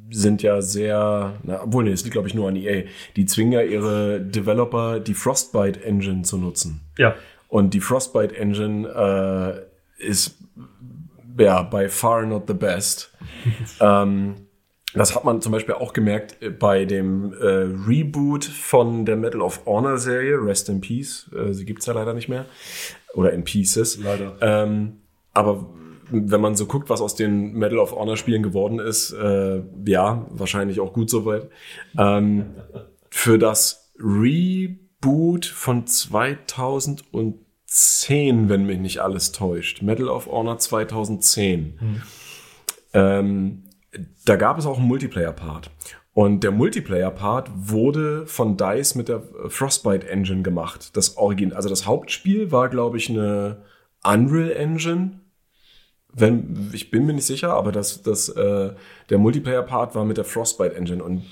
sind ja sehr, na, obwohl, nee, es liegt, glaube ich, nur an EA. Die zwingen ja ihre Developer, die Frostbite Engine zu nutzen. Ja, Und die Frostbite Engine äh, ist ja by far not the best. ähm, das hat man zum Beispiel auch gemerkt äh, bei dem äh, Reboot von der Medal of Honor Serie, Rest in Peace. Äh, sie gibt's ja leider nicht mehr. Oder in Pieces. leider. Ähm, aber wenn man so guckt, was aus den Medal of Honor Spielen geworden ist, äh, ja, wahrscheinlich auch gut soweit. Ähm, für das Reboot von 2010, wenn mich nicht alles täuscht, Medal of Honor 2010, ähm, da gab es auch einen Multiplayer-Part. Und der Multiplayer-Part wurde von DICE mit der Frostbite Engine gemacht. Das Origin, also das Hauptspiel war, glaube ich, eine Unreal Engine. Wenn, ich bin mir nicht sicher, aber das, das, äh, der Multiplayer-Part war mit der Frostbite Engine. Und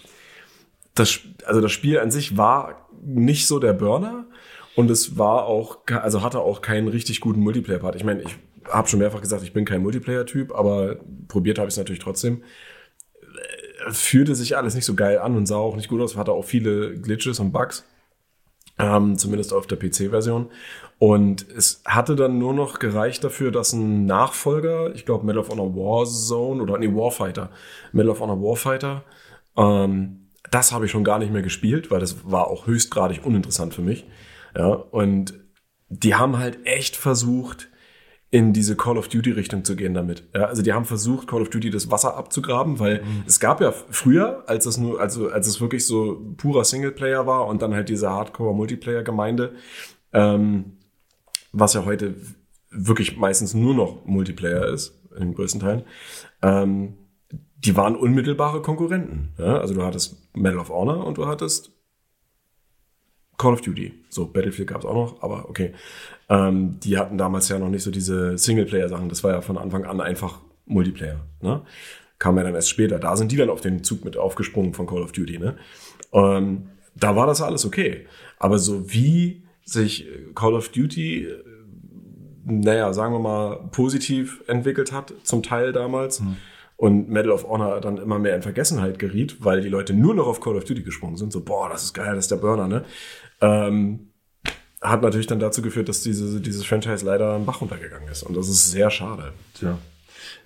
das, also das Spiel an sich war nicht so der Burner und es war auch, also hatte auch keinen richtig guten Multiplayer-Part. Ich meine, ich habe schon mehrfach gesagt, ich bin kein Multiplayer-Typ, aber probiert habe ich es natürlich trotzdem. Äh, Fühlte sich alles nicht so geil an und sah auch nicht gut aus, hatte auch viele Glitches und Bugs. Ähm, zumindest auf der PC-Version. Und es hatte dann nur noch gereicht dafür, dass ein Nachfolger, ich glaube Medal of Honor Warzone oder nee, Warfighter, Medal of Honor Warfighter, ähm, das habe ich schon gar nicht mehr gespielt, weil das war auch höchstgradig uninteressant für mich. Ja, und die haben halt echt versucht, in diese Call of Duty Richtung zu gehen damit. Ja, also die haben versucht, Call of Duty das Wasser abzugraben, weil mhm. es gab ja früher, als es nur, also als es wirklich so purer Singleplayer war und dann halt diese Hardcore-Multiplayer-Gemeinde, ähm, was ja heute wirklich meistens nur noch Multiplayer ist, in den größten Teilen, ähm, die waren unmittelbare Konkurrenten. Ja? Also du hattest Medal of Honor und du hattest Call of Duty. So, Battlefield gab es auch noch, aber okay. Ähm, die hatten damals ja noch nicht so diese Singleplayer-Sachen. Das war ja von Anfang an einfach Multiplayer. Ne? Kam ja dann erst später. Da sind die dann auf den Zug mit aufgesprungen von Call of Duty. Ne? Ähm, da war das alles okay. Aber so wie sich Call of Duty, äh, naja, sagen wir mal, positiv entwickelt hat, zum Teil damals, mhm. und Medal of Honor dann immer mehr in Vergessenheit geriet, weil die Leute nur noch auf Call of Duty gesprungen sind. So, boah, das ist geil, das ist der Burner, ne? Ähm, hat natürlich dann dazu geführt, dass diese, dieses Franchise leider einen Bach runtergegangen ist. Und das ist sehr schade. Tja.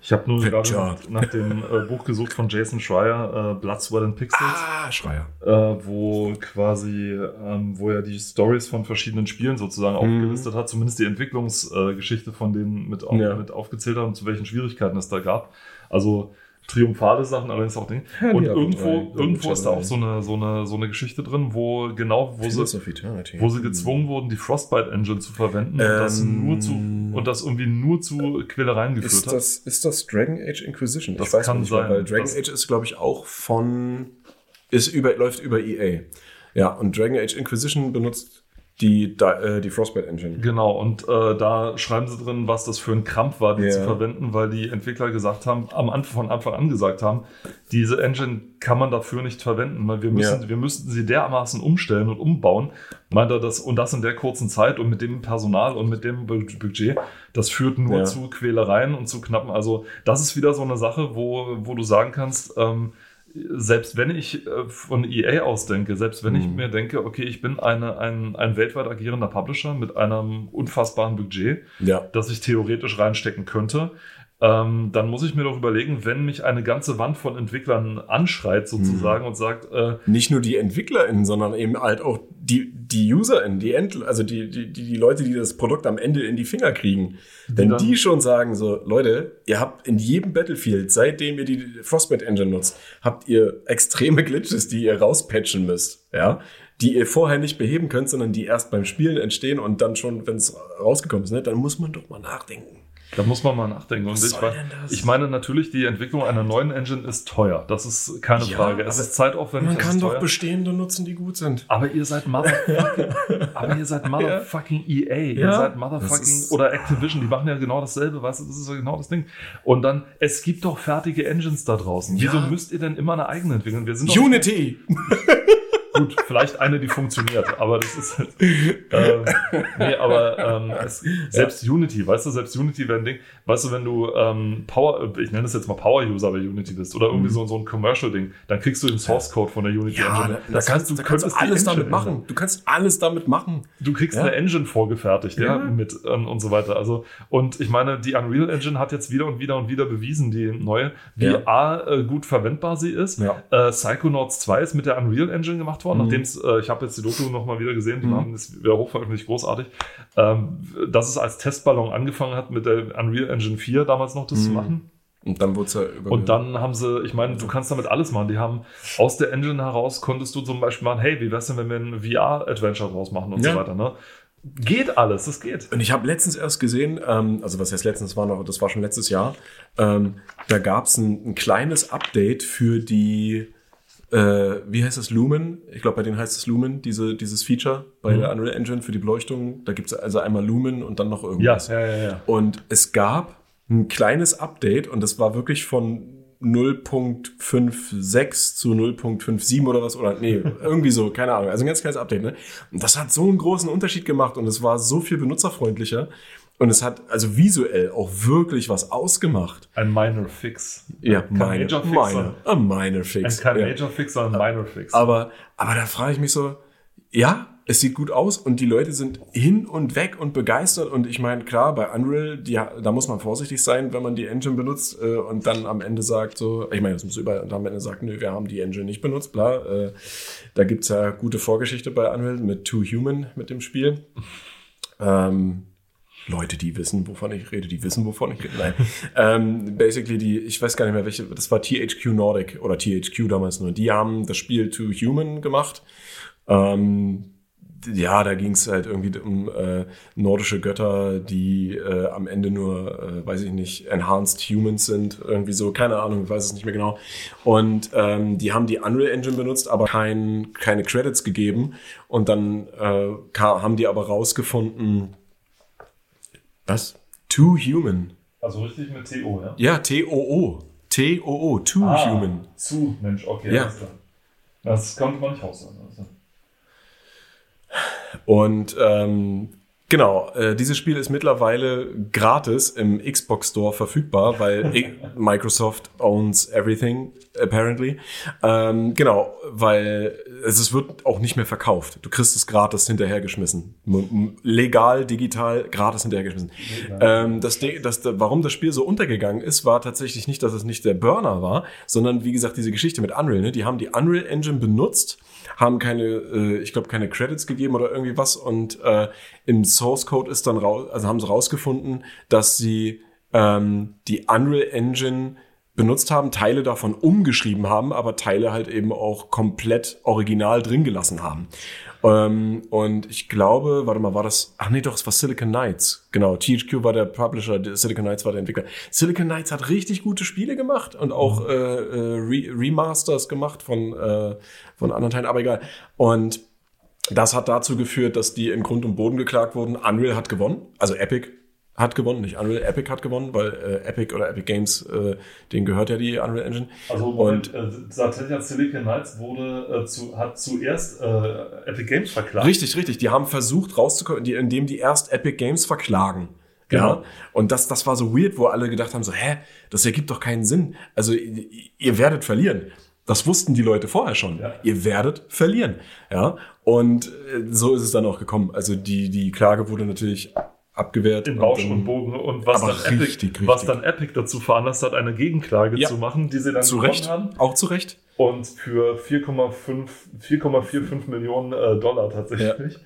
Ich habe nur gerade nach, nach, dem äh, Buch gesucht von Jason Schreier, äh, Blood, Sweat and Pixels. Ah, Schreier. Äh, wo quasi, ähm, wo er die Stories von verschiedenen Spielen sozusagen mhm. aufgelistet hat, zumindest die Entwicklungsgeschichte von denen mit, ja. mit aufgezählt hat und zu welchen Schwierigkeiten es da gab. Also triumphale Sachen, allerdings auch Dinge. Ja, und irgendwo, drei, irgendwo ist da auch so eine, so eine, so eine Geschichte drin, wo genau, wo sie, wo sie gezwungen wurden, die Frostbite Engine zu verwenden ähm, und das ähm, nur zu, und das irgendwie nur zu Quälereien geführt ist das, hat. Ist das Dragon Age Inquisition? Das kann nicht sein. Weil Dragon Age ist, glaube ich, auch von, ist über, läuft über EA. Ja, und Dragon Age Inquisition benutzt die, äh, die Frostbite Engine. Genau, und äh, da schreiben sie drin, was das für ein Krampf war, die yeah. zu verwenden, weil die Entwickler gesagt haben, am Anfang von Anfang an gesagt haben, diese Engine kann man dafür nicht verwenden, weil wir müssen, yeah. wir müssten sie dermaßen umstellen und umbauen. Meint er das, und das in der kurzen Zeit und mit dem Personal und mit dem Budget, das führt nur yeah. zu Quälereien und zu knappen. Also, das ist wieder so eine Sache, wo, wo du sagen kannst, ähm, selbst wenn ich äh, von EA ausdenke, selbst wenn mhm. ich mir denke, okay, ich bin eine, ein, ein weltweit agierender Publisher mit einem unfassbaren Budget, ja. das ich theoretisch reinstecken könnte, ähm, dann muss ich mir doch überlegen, wenn mich eine ganze Wand von Entwicklern anschreit sozusagen mhm. und sagt, äh, nicht nur die EntwicklerInnen, sondern eben halt auch die, die UserInnen, die End, also die, die, die Leute, die das Produkt am Ende in die Finger kriegen. Wenn dann, die schon sagen so, Leute, ihr habt in jedem Battlefield, seitdem ihr die Frostbite Engine nutzt, habt ihr extreme Glitches, die ihr rauspatchen müsst, ja, die ihr vorher nicht beheben könnt, sondern die erst beim Spielen entstehen und dann schon, wenn es rausgekommen ist, ne, dann muss man doch mal nachdenken. Da muss man mal nachdenken. Und ich, ich, meine natürlich, die Entwicklung einer neuen Engine ist teuer. Das ist keine ja, Frage. Es ist zeitaufwendig. Man kann doch bestehende nutzen, die gut sind. Aber ihr seid motherfucking, aber ihr seid motherfucking EA. Ja. Ihr seid motherfucking oder Activision. Die machen ja genau dasselbe. Weißt du, das ist ja genau das Ding. Und dann, es gibt doch fertige Engines da draußen. Wieso müsst ihr denn immer eine eigene entwickeln? Wir sind Unity! Gut, vielleicht eine, die funktioniert, aber das ist halt, ähm, nee, aber ähm, es, selbst ja. Unity, weißt du, selbst Unity wäre ein Ding, weißt du, wenn du ähm, Power, ich nenne das jetzt mal Power-User bei Unity bist oder irgendwie mhm. so, so ein Commercial-Ding, dann kriegst du den Source-Code von der Unity ja, Engine. Da, da kannst, du, da kannst alles damit machen. Du kannst alles damit machen. Du kriegst ja. eine Engine vorgefertigt, ja, mit ähm, und so weiter. Also, und ich meine, die Unreal Engine hat jetzt wieder und wieder und wieder bewiesen, die neue, wie A, äh, gut verwendbar sie ist. Ja. Äh, Psychonauts 2 ist mit der Unreal Engine gemacht worden, mhm. nachdem es, äh, ich habe jetzt die Doku nochmal wieder gesehen, die mhm. haben es wieder hochveröffentlicht, großartig, ähm, dass es als Testballon angefangen hat mit der Unreal Engine 4 damals noch das mhm. zu machen. Und dann wurde es ja über Und dann haben sie, ich meine, du kannst damit alles machen. Die haben aus der Engine heraus konntest du zum Beispiel machen, hey, wie wär's denn, wenn wir ein VR-Adventure draus machen und ja. so weiter, ne? Geht alles, das geht. Und ich habe letztens erst gesehen, ähm, also was heißt letztens war noch, das war schon letztes Jahr, ähm, da gab es ein, ein, kleines Update für die äh, wie heißt das, Lumen? Ich glaube, bei denen heißt es Lumen, diese, dieses Feature bei mhm. der Unreal Engine für die Beleuchtung. Da gibt es also einmal Lumen und dann noch irgendwas. Ja, ja, ja, ja. Und es gab ein kleines Update und das war wirklich von 0.56 zu 0.57 oder was, oder nee, irgendwie so, keine Ahnung. Also ein ganz kleines Update, ne? Und das hat so einen großen Unterschied gemacht und es war so viel benutzerfreundlicher. Und es hat also visuell auch wirklich was ausgemacht. Ein Minor Fix. Ja, kein minor, Major Fix. minor, a minor fix. Ein, kein ja. Major Fix, sondern ein Minor Fix. Aber, aber da frage ich mich so, ja, es sieht gut aus und die Leute sind hin und weg und begeistert. Und ich meine, klar, bei Unreal, die, da muss man vorsichtig sein, wenn man die Engine benutzt äh, und dann am Ende sagt so, ich meine, das muss überall, und am Ende sagt, nö, wir haben die Engine nicht benutzt, bla. Äh, da gibt's ja gute Vorgeschichte bei Unreal mit Two Human mit dem Spiel. Ähm, Leute, die wissen, wovon ich rede, die wissen, wovon ich rede. Nein. ähm, basically, die, ich weiß gar nicht mehr, welche, das war THQ Nordic oder THQ damals nur. Die haben das Spiel To Human gemacht. Ähm, ja, da ging es halt irgendwie um äh, nordische Götter, die äh, am Ende nur, äh, weiß ich nicht, enhanced humans sind, irgendwie so, keine Ahnung, ich weiß es nicht mehr genau. Und ähm, die haben die Unreal Engine benutzt, aber kein, keine Credits gegeben. Und dann äh, haben die aber rausgefunden, was? Too Human. also richtig mit TO, ja? Ja, T-O-O. T-O-O, Too Ah, Human. Zu, Mensch, okay. Ja. klar. Das konnte man nicht raussagen. Also. Und ähm, genau, äh, dieses Spiel ist mittlerweile gratis im Xbox Store verfügbar, weil Microsoft owns everything, apparently. Ähm, genau, weil es, es wird auch nicht mehr verkauft. Du kriegst es gratis hinterhergeschmissen. Legal, digital, gratis hinterhergeschmissen. Ähm, das, das, warum das Spiel so untergegangen ist, war tatsächlich nicht, dass es nicht der Burner war, sondern wie gesagt, diese Geschichte mit Unreal. Ne? Die haben die Unreal Engine benutzt, haben keine, äh, ich glaube, keine Credits gegeben oder irgendwie was. Und äh, im Source Code ist dann raus, also haben sie rausgefunden, dass sie ähm, die Unreal Engine benutzt haben, Teile davon umgeschrieben haben, aber Teile halt eben auch komplett original drin gelassen haben. Ähm, und ich glaube, warte mal, war das, ach nee, doch, es war Silicon Knights. Genau, THQ war der Publisher, Silicon Knights war der Entwickler. Silicon Knights hat richtig gute Spiele gemacht und auch äh, äh, Re Remasters gemacht von, äh, von anderen Teilen, aber egal. Und das hat dazu geführt, dass die in Grund und Boden geklagt wurden. Unreal hat gewonnen, also Epic hat gewonnen, nicht Unreal, Epic hat gewonnen, weil äh, Epic oder Epic Games, äh, denen gehört ja die Unreal Engine. Also Moment, äh, Silicon Knights wurde, äh, zu, hat zuerst äh, Epic Games verklagt. Richtig, richtig. Die haben versucht rauszukommen, die, indem die erst Epic Games verklagen. Genau. Ja. Und das, das war so weird, wo alle gedacht haben, so, hä, das ergibt doch keinen Sinn. Also ihr, ihr werdet verlieren. Das wussten die Leute vorher schon. Ja. Ihr werdet verlieren. Ja. Und äh, so ist es dann auch gekommen. Also die, die Klage wurde natürlich abgewehrt. in Rausch dann- und Bogen und was dann, richtig, Epic, was richtig. dann Epic dazu veranlasst hat, eine Gegenklage Ja. zu machen, die sie dann Zu Recht. haben Auch zu Recht. und für 4,5 4,45 Millionen äh, Dollar tatsächlich.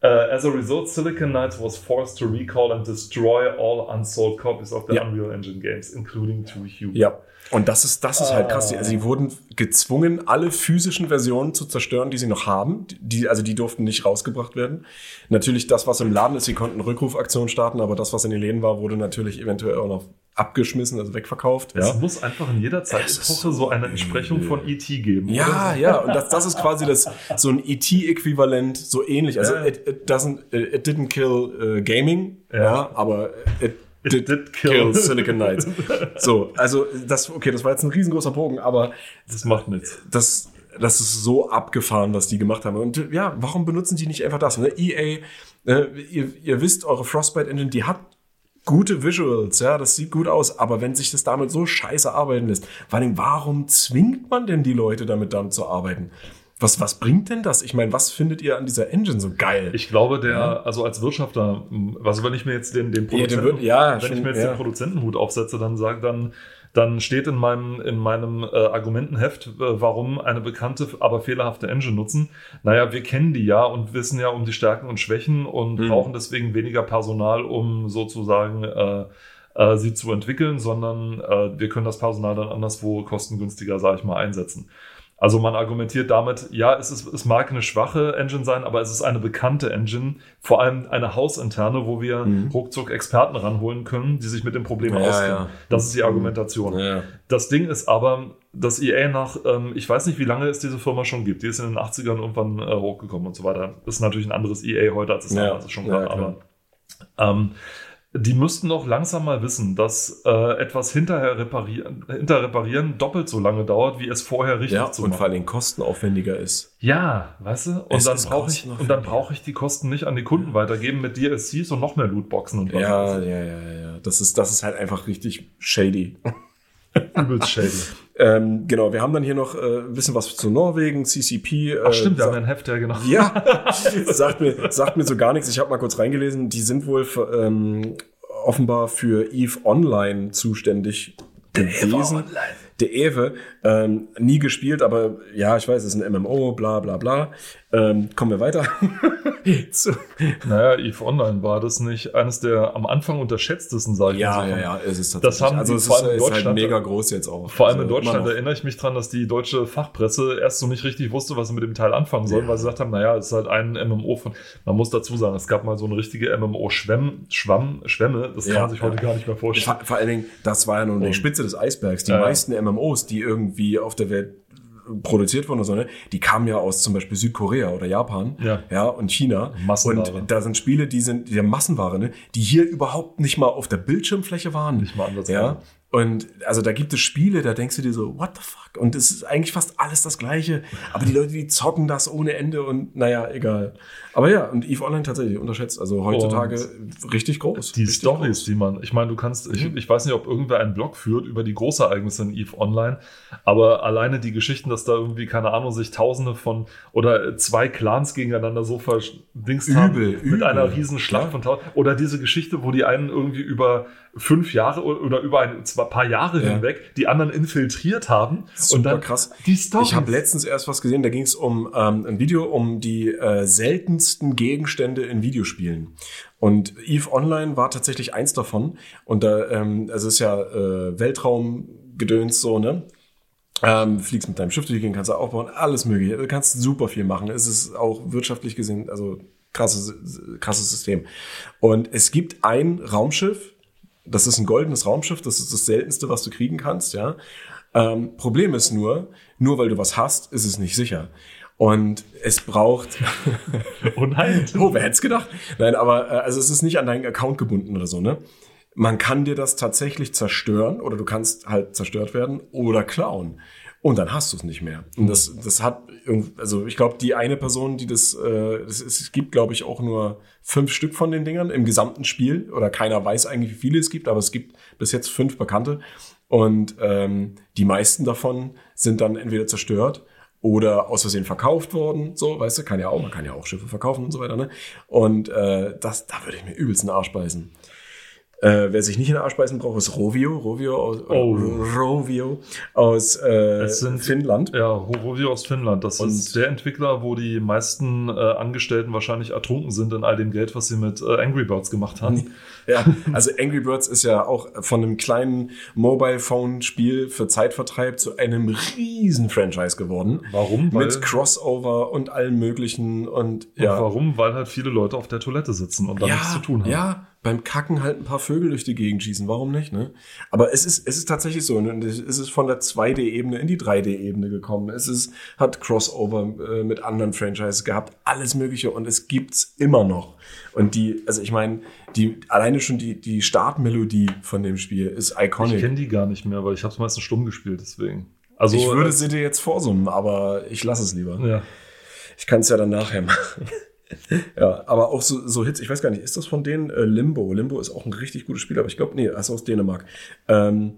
Uh, as a result, Silicon Knights was forced to recall and destroy all unsold copies of the Ja. Unreal Engine games, including Two Human. Ja. Und das ist, das ist halt krass. Also, sie wurden gezwungen, alle physischen Versionen zu zerstören, die sie noch haben. Die, also, die durften nicht rausgebracht werden. Natürlich das, was im Laden ist, sie konnten Rückrufaktionen starten, aber das, was in den Läden war, wurde natürlich eventuell auch noch abgeschmissen, also wegverkauft. Es Ja. muss einfach in jeder Zeitepoche so eine Entsprechung von E.T. geben. Ja, oder? ja, und das, das ist quasi das, so ein ET-Äquivalent, so ähnlich. Also, Ja. it, it doesn't, it didn't kill äh, Gaming, ja. Ja. aber It did, did kill. kill. Silicon Knights. So, also, das, okay, das war jetzt ein riesengroßer Bogen, aber Das macht nichts. das, das ist so abgefahren, was die gemacht haben. Und ja, warum benutzen die nicht einfach das? Ne? EA, äh, ihr, ihr wisst, eure Frostbite Engine, die hat gute Visuals, ja, das sieht gut aus, aber wenn sich das damit so scheiße arbeiten lässt, vor allem, warum zwingt man denn die Leute damit dann zu arbeiten? Was, was bringt denn das? Ich meine, was findet ihr an dieser Engine so geil? Ich glaube, der, also als Wirtschafter, also wenn ich mir jetzt den, den Ja, Produzenten, wird- ja, wenn schon, ich mir jetzt ja. den Produzentenhut aufsetze, dann sagt dann, dann steht in meinem, in meinem äh, Argumentenheft, äh, warum eine bekannte, aber fehlerhafte Engine nutzen. Naja, wir kennen die ja und wissen ja um die Stärken und Schwächen und Mhm. brauchen deswegen weniger Personal, um sozusagen äh, äh, sie zu entwickeln, sondern äh, wir können das Personal dann anderswo kostengünstiger, sage ich mal, einsetzen. Also man argumentiert damit, ja, es, ist, es mag eine schwache Engine sein, aber es ist eine bekannte Engine, vor allem eine hausinterne, wo wir Mhm. ruckzuck Experten ranholen können, die sich mit dem Problem Ja, auskennen. ja. Das ist die Argumentation. Ja. Das Ding ist aber, dass EA nach, ähm, ich weiß nicht, wie lange es diese Firma schon gibt, die ist in den 80ern irgendwann äh, hochgekommen und so weiter. Das ist natürlich ein anderes EA heute, als es damals schon gab, aber ähm, die müssten doch langsam mal wissen, dass äh, etwas hinterher reparieren, hinter reparieren doppelt so lange dauert, wie es vorher richtig Ja, zu und machen. vor allen Dingen kostenaufwendiger ist. Ja, weißt du? Und Es dann brauche ich, und dann brauche ich die Kosten nicht an die Kunden weitergeben mit DLCs und noch mehr Lootboxen und was Ja, ja, ja, ja, ja. Das ist, das ist halt einfach richtig shady. Übelst shady. Ähm, genau, wir haben dann hier noch äh, ein bisschen was zu Norwegen, CCP. Äh, Ach stimmt, wir haben ein Heft, ja genau. Ja, sagt mir, sagt mir so gar nichts. Ich habe mal kurz reingelesen. Die sind wohl für, ähm, offenbar für EVE Online zuständig gewesen. Der Ewe, ähm, nie gespielt, aber ja, ich weiß, es ist ein MMO, bla bla bla. Ähm, kommen wir weiter. Zu- Naja, EVE Online war das nicht eines der am Anfang unterschätztesten, sage ich ja, mal ja, ja, es ist Das haben also die es vor ist, allem in halt Deutschland- mega groß jetzt auch. Vor allem Also in Deutschland erinnere ich mich dran, dass die deutsche Fachpresse erst so nicht richtig wusste, was sie mit dem Teil anfangen sollen, Ja. weil sie gesagt haben, naja, es ist halt ein MMO von, man muss dazu sagen, es gab mal so eine richtige MMO-Schwemm, Schwamm, Schwämme, das kann Ja, man sich heute gar nicht mehr vorstellen. Vor, vor allen Dingen, das war ja nur die Spitze des Eisbergs. Die meisten MMOs, die irgendwie auf der Welt produziert wurden oder so, ne, die kamen ja aus zum Beispiel Südkorea oder Japan Ja. ja, und China. Massenware. Und da sind Spiele, die sind die Massenware, ne, die hier überhaupt nicht mal auf der Bildschirmfläche waren. Nicht mal ansatzweise. Ja. Und also da gibt es Spiele, da denkst du dir so, what the fuck? Und es ist eigentlich fast alles das Gleiche. Aber die Leute, die zocken das ohne Ende und naja, egal. Aber ja, und EVE Online tatsächlich unterschätzt. Also heutzutage richtig groß. Die Stories, die man, ich meine, du kannst, ich, ich weiß nicht, ob irgendwer einen Blog führt über die Großereignisse in EVE Online, aber alleine die Geschichten, dass da irgendwie, keine Ahnung, sich Tausende von oder zwei Clans gegeneinander so verdingst haben Übel, mit übel. einer riesen Schlacht von Tausend. Oder diese Geschichte, wo die einen irgendwie über fünf Jahre oder über ein paar Jahre Ja. hinweg die anderen infiltriert haben Super und dann krass. die Stories. Ich habe letztens erst was gesehen, da ging es um ähm, ein Video um die äh, seltensten Gegenstände in Videospielen. Und EVE Online war tatsächlich eins davon. Und da, ähm, also es ist ja äh, Weltraumgedöns so, ne? Ähm, fliegst mit deinem Schiff durch, kannst du aufbauen, alles mögliche. Du kannst super viel machen. Es ist auch wirtschaftlich gesehen, also krasses, krasses System. Und es gibt ein Raumschiff, das ist ein goldenes Raumschiff, das ist das seltenste, was du kriegen kannst, ja. Ähm, Problem ist nur, nur weil du was hast, ist es nicht sicher. Und es braucht, oh nein. oh, wer hätte es gedacht? Nein, aber äh, also es ist nicht an deinen Account gebunden oder so, ne? Man kann dir das tatsächlich zerstören oder du kannst halt zerstört werden oder klauen. Und dann hast du es nicht mehr. Und das, das hat, also ich glaube, die eine Person, die das, äh, das es gibt, glaube ich, auch nur fünf Stück von den Dingern im gesamten Spiel. Oder keiner weiß eigentlich, wie viele es gibt, aber es gibt bis jetzt fünf bekannte. Und ähm, die meisten davon sind dann entweder zerstört oder aus Versehen verkauft worden. So, weißt du, kann ja auch, man kann ja auch Schiffe verkaufen und so weiter, ne? Und äh, das, da würde ich mir übelst einen Arsch beißen. Äh, wer sich nicht in den Arsch beißen braucht, ist Rovio. Rovio aus, Oh. Rovio aus äh, sind- Finnland. Ja, Horovio aus Finnland. Das Und- ist der Entwickler, wo die meisten äh, Angestellten wahrscheinlich ertrunken sind in all dem Geld, was sie mit äh, Angry Birds gemacht haben. Ja, also Angry Birds ist ja auch von einem kleinen Mobile Phone Spiel für Zeitvertreib zu einem riesen Franchise geworden. Warum? Weil, Mit Crossover und allem möglichen und und ja. warum? Weil halt viele Leute auf der Toilette sitzen und da nichts zu tun haben. Ja, beim Kacken halt ein paar Vögel durch die Gegend schießen, warum nicht, ne? Aber es ist, es ist tatsächlich so, ne? es ist von der 2D-Ebene in die 3D-Ebene gekommen. Es ist, hat Crossover äh, mit anderen Franchises gehabt, alles mögliche und es gibt's immer noch. Und die, also ich meine, die, alleine schon die, die Startmelodie von dem Spiel ist Ich iconic. kenne die gar nicht mehr, weil ich habe es meistens stumm gespielt, deswegen. Also ich würde äh, sie dir jetzt vorsummen, aber ich lasse es lieber. ja. Ich kann es ja dann nachher machen. Ja, aber auch so, so Hits, ich weiß gar nicht, ist das von denen äh, Limbo? Limbo ist auch ein richtig gutes Spiel, aber ich glaube, nee, das ist aus Dänemark. Ähm,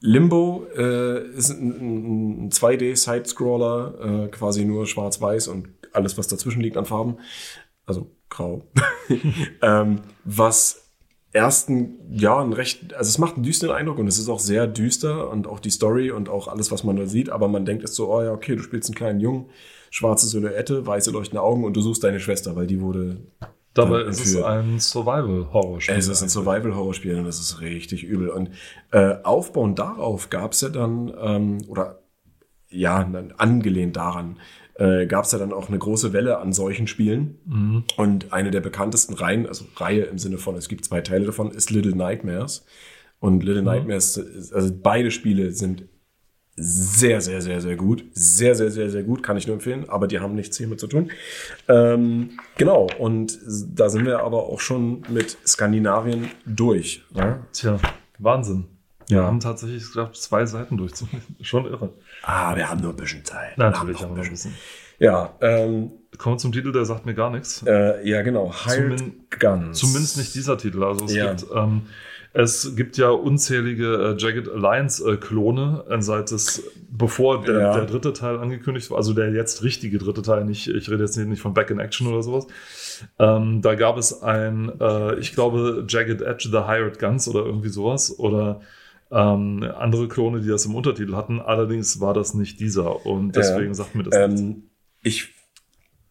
Limbo äh, ist ein, ein 2D-Side-Scroller, äh, quasi nur schwarz-weiß und alles, was dazwischen liegt an Farben. Also grau. ähm, was ersten, ja, ein recht, also es macht einen düsteren Eindruck und es ist auch sehr düster und auch die Story und auch alles, was man da sieht, aber man denkt es so, oh ja, okay, du spielst einen kleinen Jungen, schwarze Silhouette, weiße leuchtende Augen und du suchst deine Schwester, weil die wurde, Dabei ist es ein Survival-Horror-Spiel. es ist ein Survival-Horror-Spiel und das ist richtig übel. Und äh, aufbauend darauf gab es ja dann, ähm, oder ja, dann angelehnt daran, äh, gab es ja dann auch eine große Welle an solchen Spielen. Mhm. Und eine der bekanntesten Reihen, also Reihe im Sinne von, es gibt zwei Teile davon, ist Little Nightmares. Und Little Nightmares, ist- also beide Spiele sind sehr, sehr, sehr, sehr gut. Sehr, sehr, sehr, sehr gut, kann ich nur empfehlen, aber die haben nichts hiermit zu tun. Ähm, genau, und da sind wir aber auch schon mit Skandinavien durch. Ja? Tja, Wahnsinn. Wir Ja. haben tatsächlich, ich glaube, zwei Seiten durchzulesen. Schon irre. Ah, wir haben nur ein bisschen Zeit. Natürlich Wir haben wir noch ein bisschen. Ja, ähm, Kommen wir zum Titel, der sagt mir gar nichts. äh, ja, genau. Hired Zumin- Guns. Zumindest nicht dieser Titel. Also es, Ja. gibt, ähm, es gibt ja unzählige äh, Jagged Alliance äh, äh, seit es, bevor der, Ja. der dritte Teil angekündigt war, also der jetzt richtige dritte Teil, nicht, ich rede jetzt nicht, nicht von Back in Action oder sowas. Ähm, da gab es ein, äh, ich glaube, Jagged Edge, The Hired Guns oder irgendwie sowas oder ähm, andere Klone, die das im Untertitel hatten. Allerdings war das nicht dieser und deswegen Ja. sagt mir das. Ähm, ich,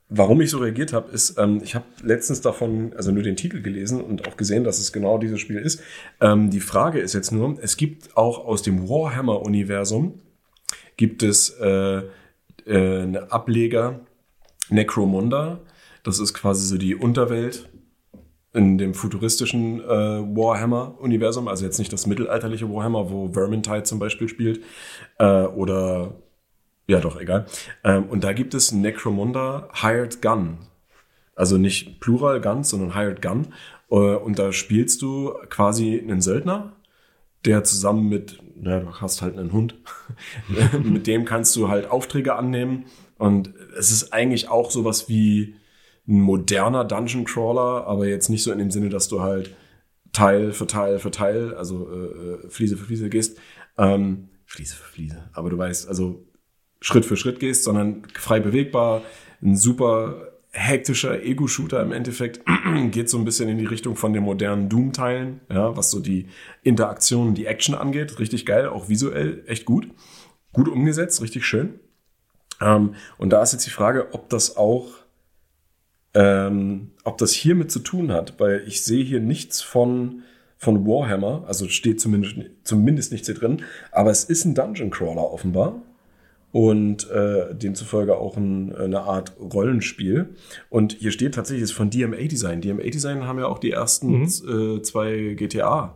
warum ich so reagiert habe, ist, ähm, ich habe letztens davon, also nur den Titel gelesen und auch gesehen, dass es genau dieses Spiel ist. Ähm, die Frage ist jetzt nur, es gibt auch aus dem Warhammer-Universum, gibt es äh, äh, eine Ableger Necromunda. Das ist quasi so die Unterwelt in dem futuristischen äh, Warhammer-Universum, also jetzt nicht das mittelalterliche Warhammer, wo Vermintide zum Beispiel spielt, äh, oder ja doch, egal. Ähm, und da gibt es Necromunda Hired Gun. Also nicht Plural Guns, sondern Hired Gun. Äh, und da spielst du quasi einen Söldner, der zusammen mit, na, du hast halt einen Hund, mit dem kannst du halt Aufträge annehmen. Und es ist eigentlich auch sowas wie ein moderner Dungeon Crawler, aber jetzt nicht so in dem Sinne, dass du halt Teil für Teil für Teil, also äh, äh, Fliese für Fliese gehst. Ähm, Fliese für Fliese. Aber du weißt, also Schritt für Schritt gehst, sondern frei bewegbar, ein super hektischer Ego-Shooter im Endeffekt, geht so ein bisschen in die Richtung von den modernen Doom-Teilen, ja, was so die Interaktion, die Action angeht. Richtig geil, auch visuell echt gut. Gut umgesetzt, richtig schön. Ähm, und da ist jetzt die Frage, ob das auch, ähm, ob das hiermit zu tun hat, weil ich sehe hier nichts von, von Warhammer, also steht zumindest, zumindest nichts hier drin, aber es ist ein Dungeon Crawler offenbar und äh, demzufolge auch ein, eine Art Rollenspiel. Und hier steht tatsächlich, es ist von DMA Design. DMA Design haben ja auch die ersten äh, zwei GTA.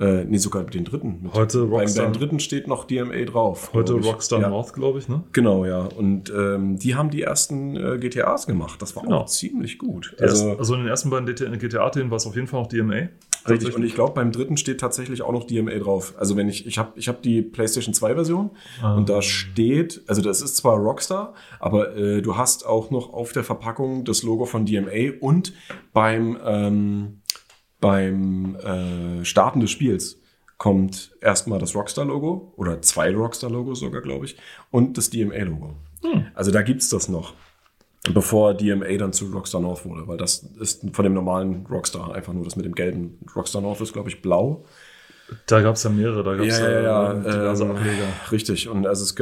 Äh, nee, sogar den dritten. Mit. Heute beim, Rockstar. beim dritten steht noch DMA drauf. Heute. Rockstar ja. North, glaube ich, ne? Genau, ja. Und ähm, die haben die ersten äh, GTAs gemacht. Das war Genau. auch ziemlich gut. Also, Also, in den ersten beiden GTA-Titeln war es auf jeden Fall noch DMA. Richtig. Und ich glaube, beim dritten steht tatsächlich auch noch DMA drauf. Also wenn ich, ich habe ich hab die PlayStation 2 Version Ah. und da steht, also das ist zwar Rockstar, aber äh, du hast auch noch auf der Verpackung das Logo von DMA und beim, ähm, beim äh, Starten des Spiels kommt erstmal das Rockstar-Logo oder zwei Rockstar-Logos sogar, glaube ich, und das DMA-Logo. Also da gibt's das noch. Bevor DMA dann zu Rockstar North wurde, weil das ist von dem normalen Rockstar einfach nur das mit dem gelben. Rockstar North ist, glaube ich, blau. Da gab es ja mehrere, da gab es Ja, ja, ja, äh, diverse ähm, Ableger. Richtig. Und also es,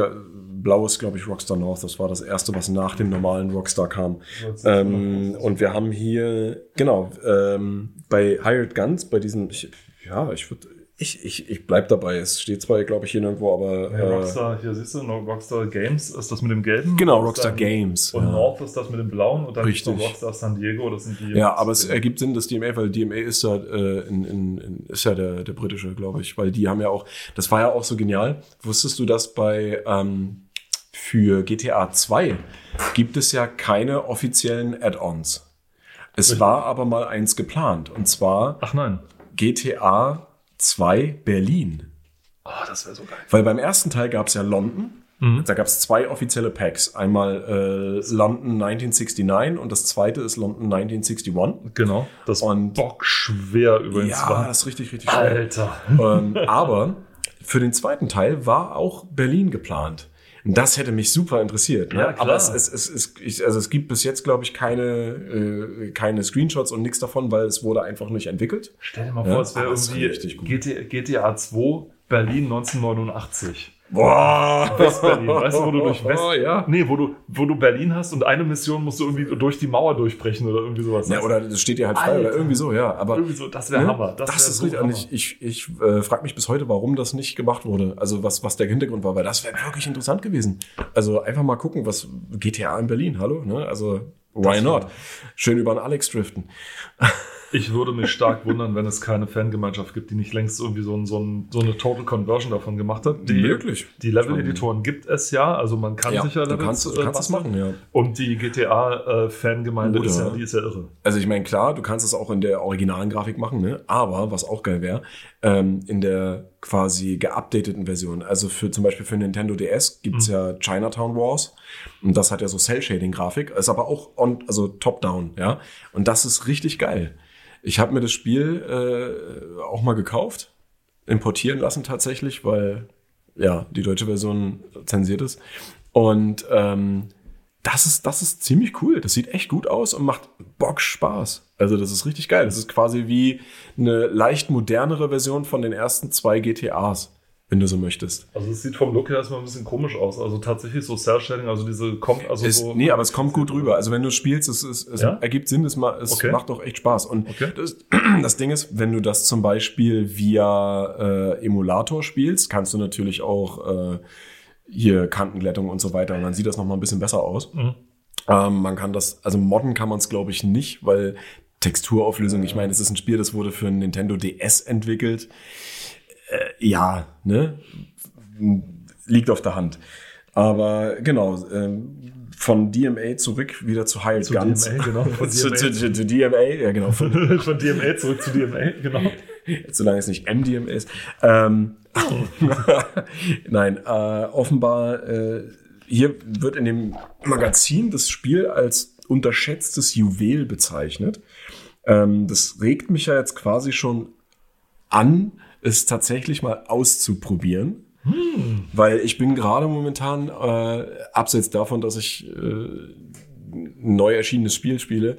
blau ist, glaube ich, Rockstar North. Das war das erste, was nach dem normalen Rockstar kam. Ähm, und wir haben hier, genau, ähm, bei Hired Guns, bei diesem, ich, ja, ich würde, ich, ich, ich bleib dabei. Es steht zwar, glaube ich, hier nirgendwo, aber. Ja, äh, Rockstar, hier siehst du, noch Rockstar Games ist das mit dem gelben. Genau, Rockstar Games. Und ja. North ist das mit dem blauen und dann Richtig. Rockstar San Diego, das sind die. Ja, aber es ergibt Sinn, dass DMA, weil DMA ist ja, äh, in, in, in, ist ja der, der britische, glaube ich, weil die haben ja auch, das war ja auch so genial. Wusstest du, dass bei ähm, für GTA 2 gibt es ja keine offiziellen Add-ons. Es war aber mal eins geplant und zwar Ach nein. GTA 2 Berlin. Oh, das wäre so geil. Weil beim ersten Teil gab es ja London. Mhm. Da gab es zwei offizielle Packs. Einmal äh, London 1969 und das zweite ist London 1961. Genau. Das Und- Bock schwer übrigens Ja, war. das ist richtig, richtig schön. Alter. ähm, aber für den zweiten Teil war auch Berlin geplant. Das hätte mich super interessiert. Ne? Ja. Aber es, es, es, es, ich, also es gibt bis jetzt, glaube ich, keine, äh, keine Screenshots und nichts davon, weil es wurde einfach nicht entwickelt. Stell dir mal Ja, vor, es wäre irgendwie GTA 2 Berlin 1989. Boah! West-Berlin, weißt du, wo du durch West... Oh, ja. Nee, wo du, wo du Berlin hast und eine Mission musst du irgendwie durch die Mauer durchbrechen oder irgendwie sowas. Ja, oder das steht dir halt frei Alter. oder irgendwie so, ja. Aber irgendwie so, das wäre Ne? Hammer. Das, wär ist so richtig. Hammer. ich, ich, ich äh, frage mich bis heute, warum das nicht gemacht wurde. Also was, was der Hintergrund war, weil das wäre wirklich interessant gewesen. Also einfach mal gucken, was GTA in Berlin, hallo? Ne? Also why Das not? Schön über einen Alex driften. Ich würde mich stark wundern, wenn es keine Fangemeinschaft gibt, die nicht längst irgendwie so, ein, so, ein, so eine Total Conversion davon gemacht hat. Die, Möglich. Die Level-Editoren gibt es ja, also man kann Ja, sicher du Levels kannst, du äh, kannst das machen, ja. Und die GTA-Fangemeinde Oder- ist ja, die ist ja irre. Also ich meine, klar, du kannst es auch in der originalen Grafik machen, ne? aber was auch geil wäre, ähm, in der quasi geupdateten Version, also für zum Beispiel für Nintendo DS gibt's ja Chinatown Wars und das hat ja so Cell-Shading-Grafik, ist aber auch on, also top-down, ja. Und das ist richtig geil. Ich habe mir das Spiel äh, auch mal gekauft, importieren lassen tatsächlich, weil ja die deutsche Version zensiert ist. Und ähm, das ist, das ist ziemlich cool. Das sieht echt gut aus und macht Bock Spaß. Also das ist richtig geil. Das ist quasi wie eine leicht modernere Version von den ersten zwei GTAs, wenn du so möchtest. Also es sieht vom Look her erstmal ein bisschen komisch aus. Also tatsächlich so Cell-Shading, also diese kommt, also Es, so. nee, aber es kommt gut rüber. Also wenn du spielst, es, es, es Ja? ergibt Sinn, es, es Okay. macht auch echt Spaß. Und Okay. das, das Ding ist, wenn du das zum Beispiel via äh, Emulator spielst, kannst du natürlich auch äh, hier Kantenglättung und so weiter. Und dann sieht das nochmal ein bisschen besser aus. Mhm. Ähm, man kann das, also modden kann man es glaube ich nicht, weil Texturauflösung, ich meine, es ist ein Spiel, das wurde für ein Nintendo DS entwickelt. Äh, ja, ne? Liegt auf der Hand. Aber genau, ähm, von DMA zurück wieder zu Hired Zu Guns. DMA, genau, von zu, DMA. zu, zu, zu DMA, ja genau. Von, Von DMA zurück zu DMA, genau. solange es nicht MDMA ist. Ähm, Nein, äh, offenbar, äh, hier wird in dem Magazin das Spiel als unterschätztes Juwel bezeichnet. Ähm, das regt mich ja jetzt quasi schon an, es tatsächlich mal auszuprobieren. Weil ich bin gerade momentan, äh, abseits davon, dass ich äh, ein neu erschienenes Spiel spiele,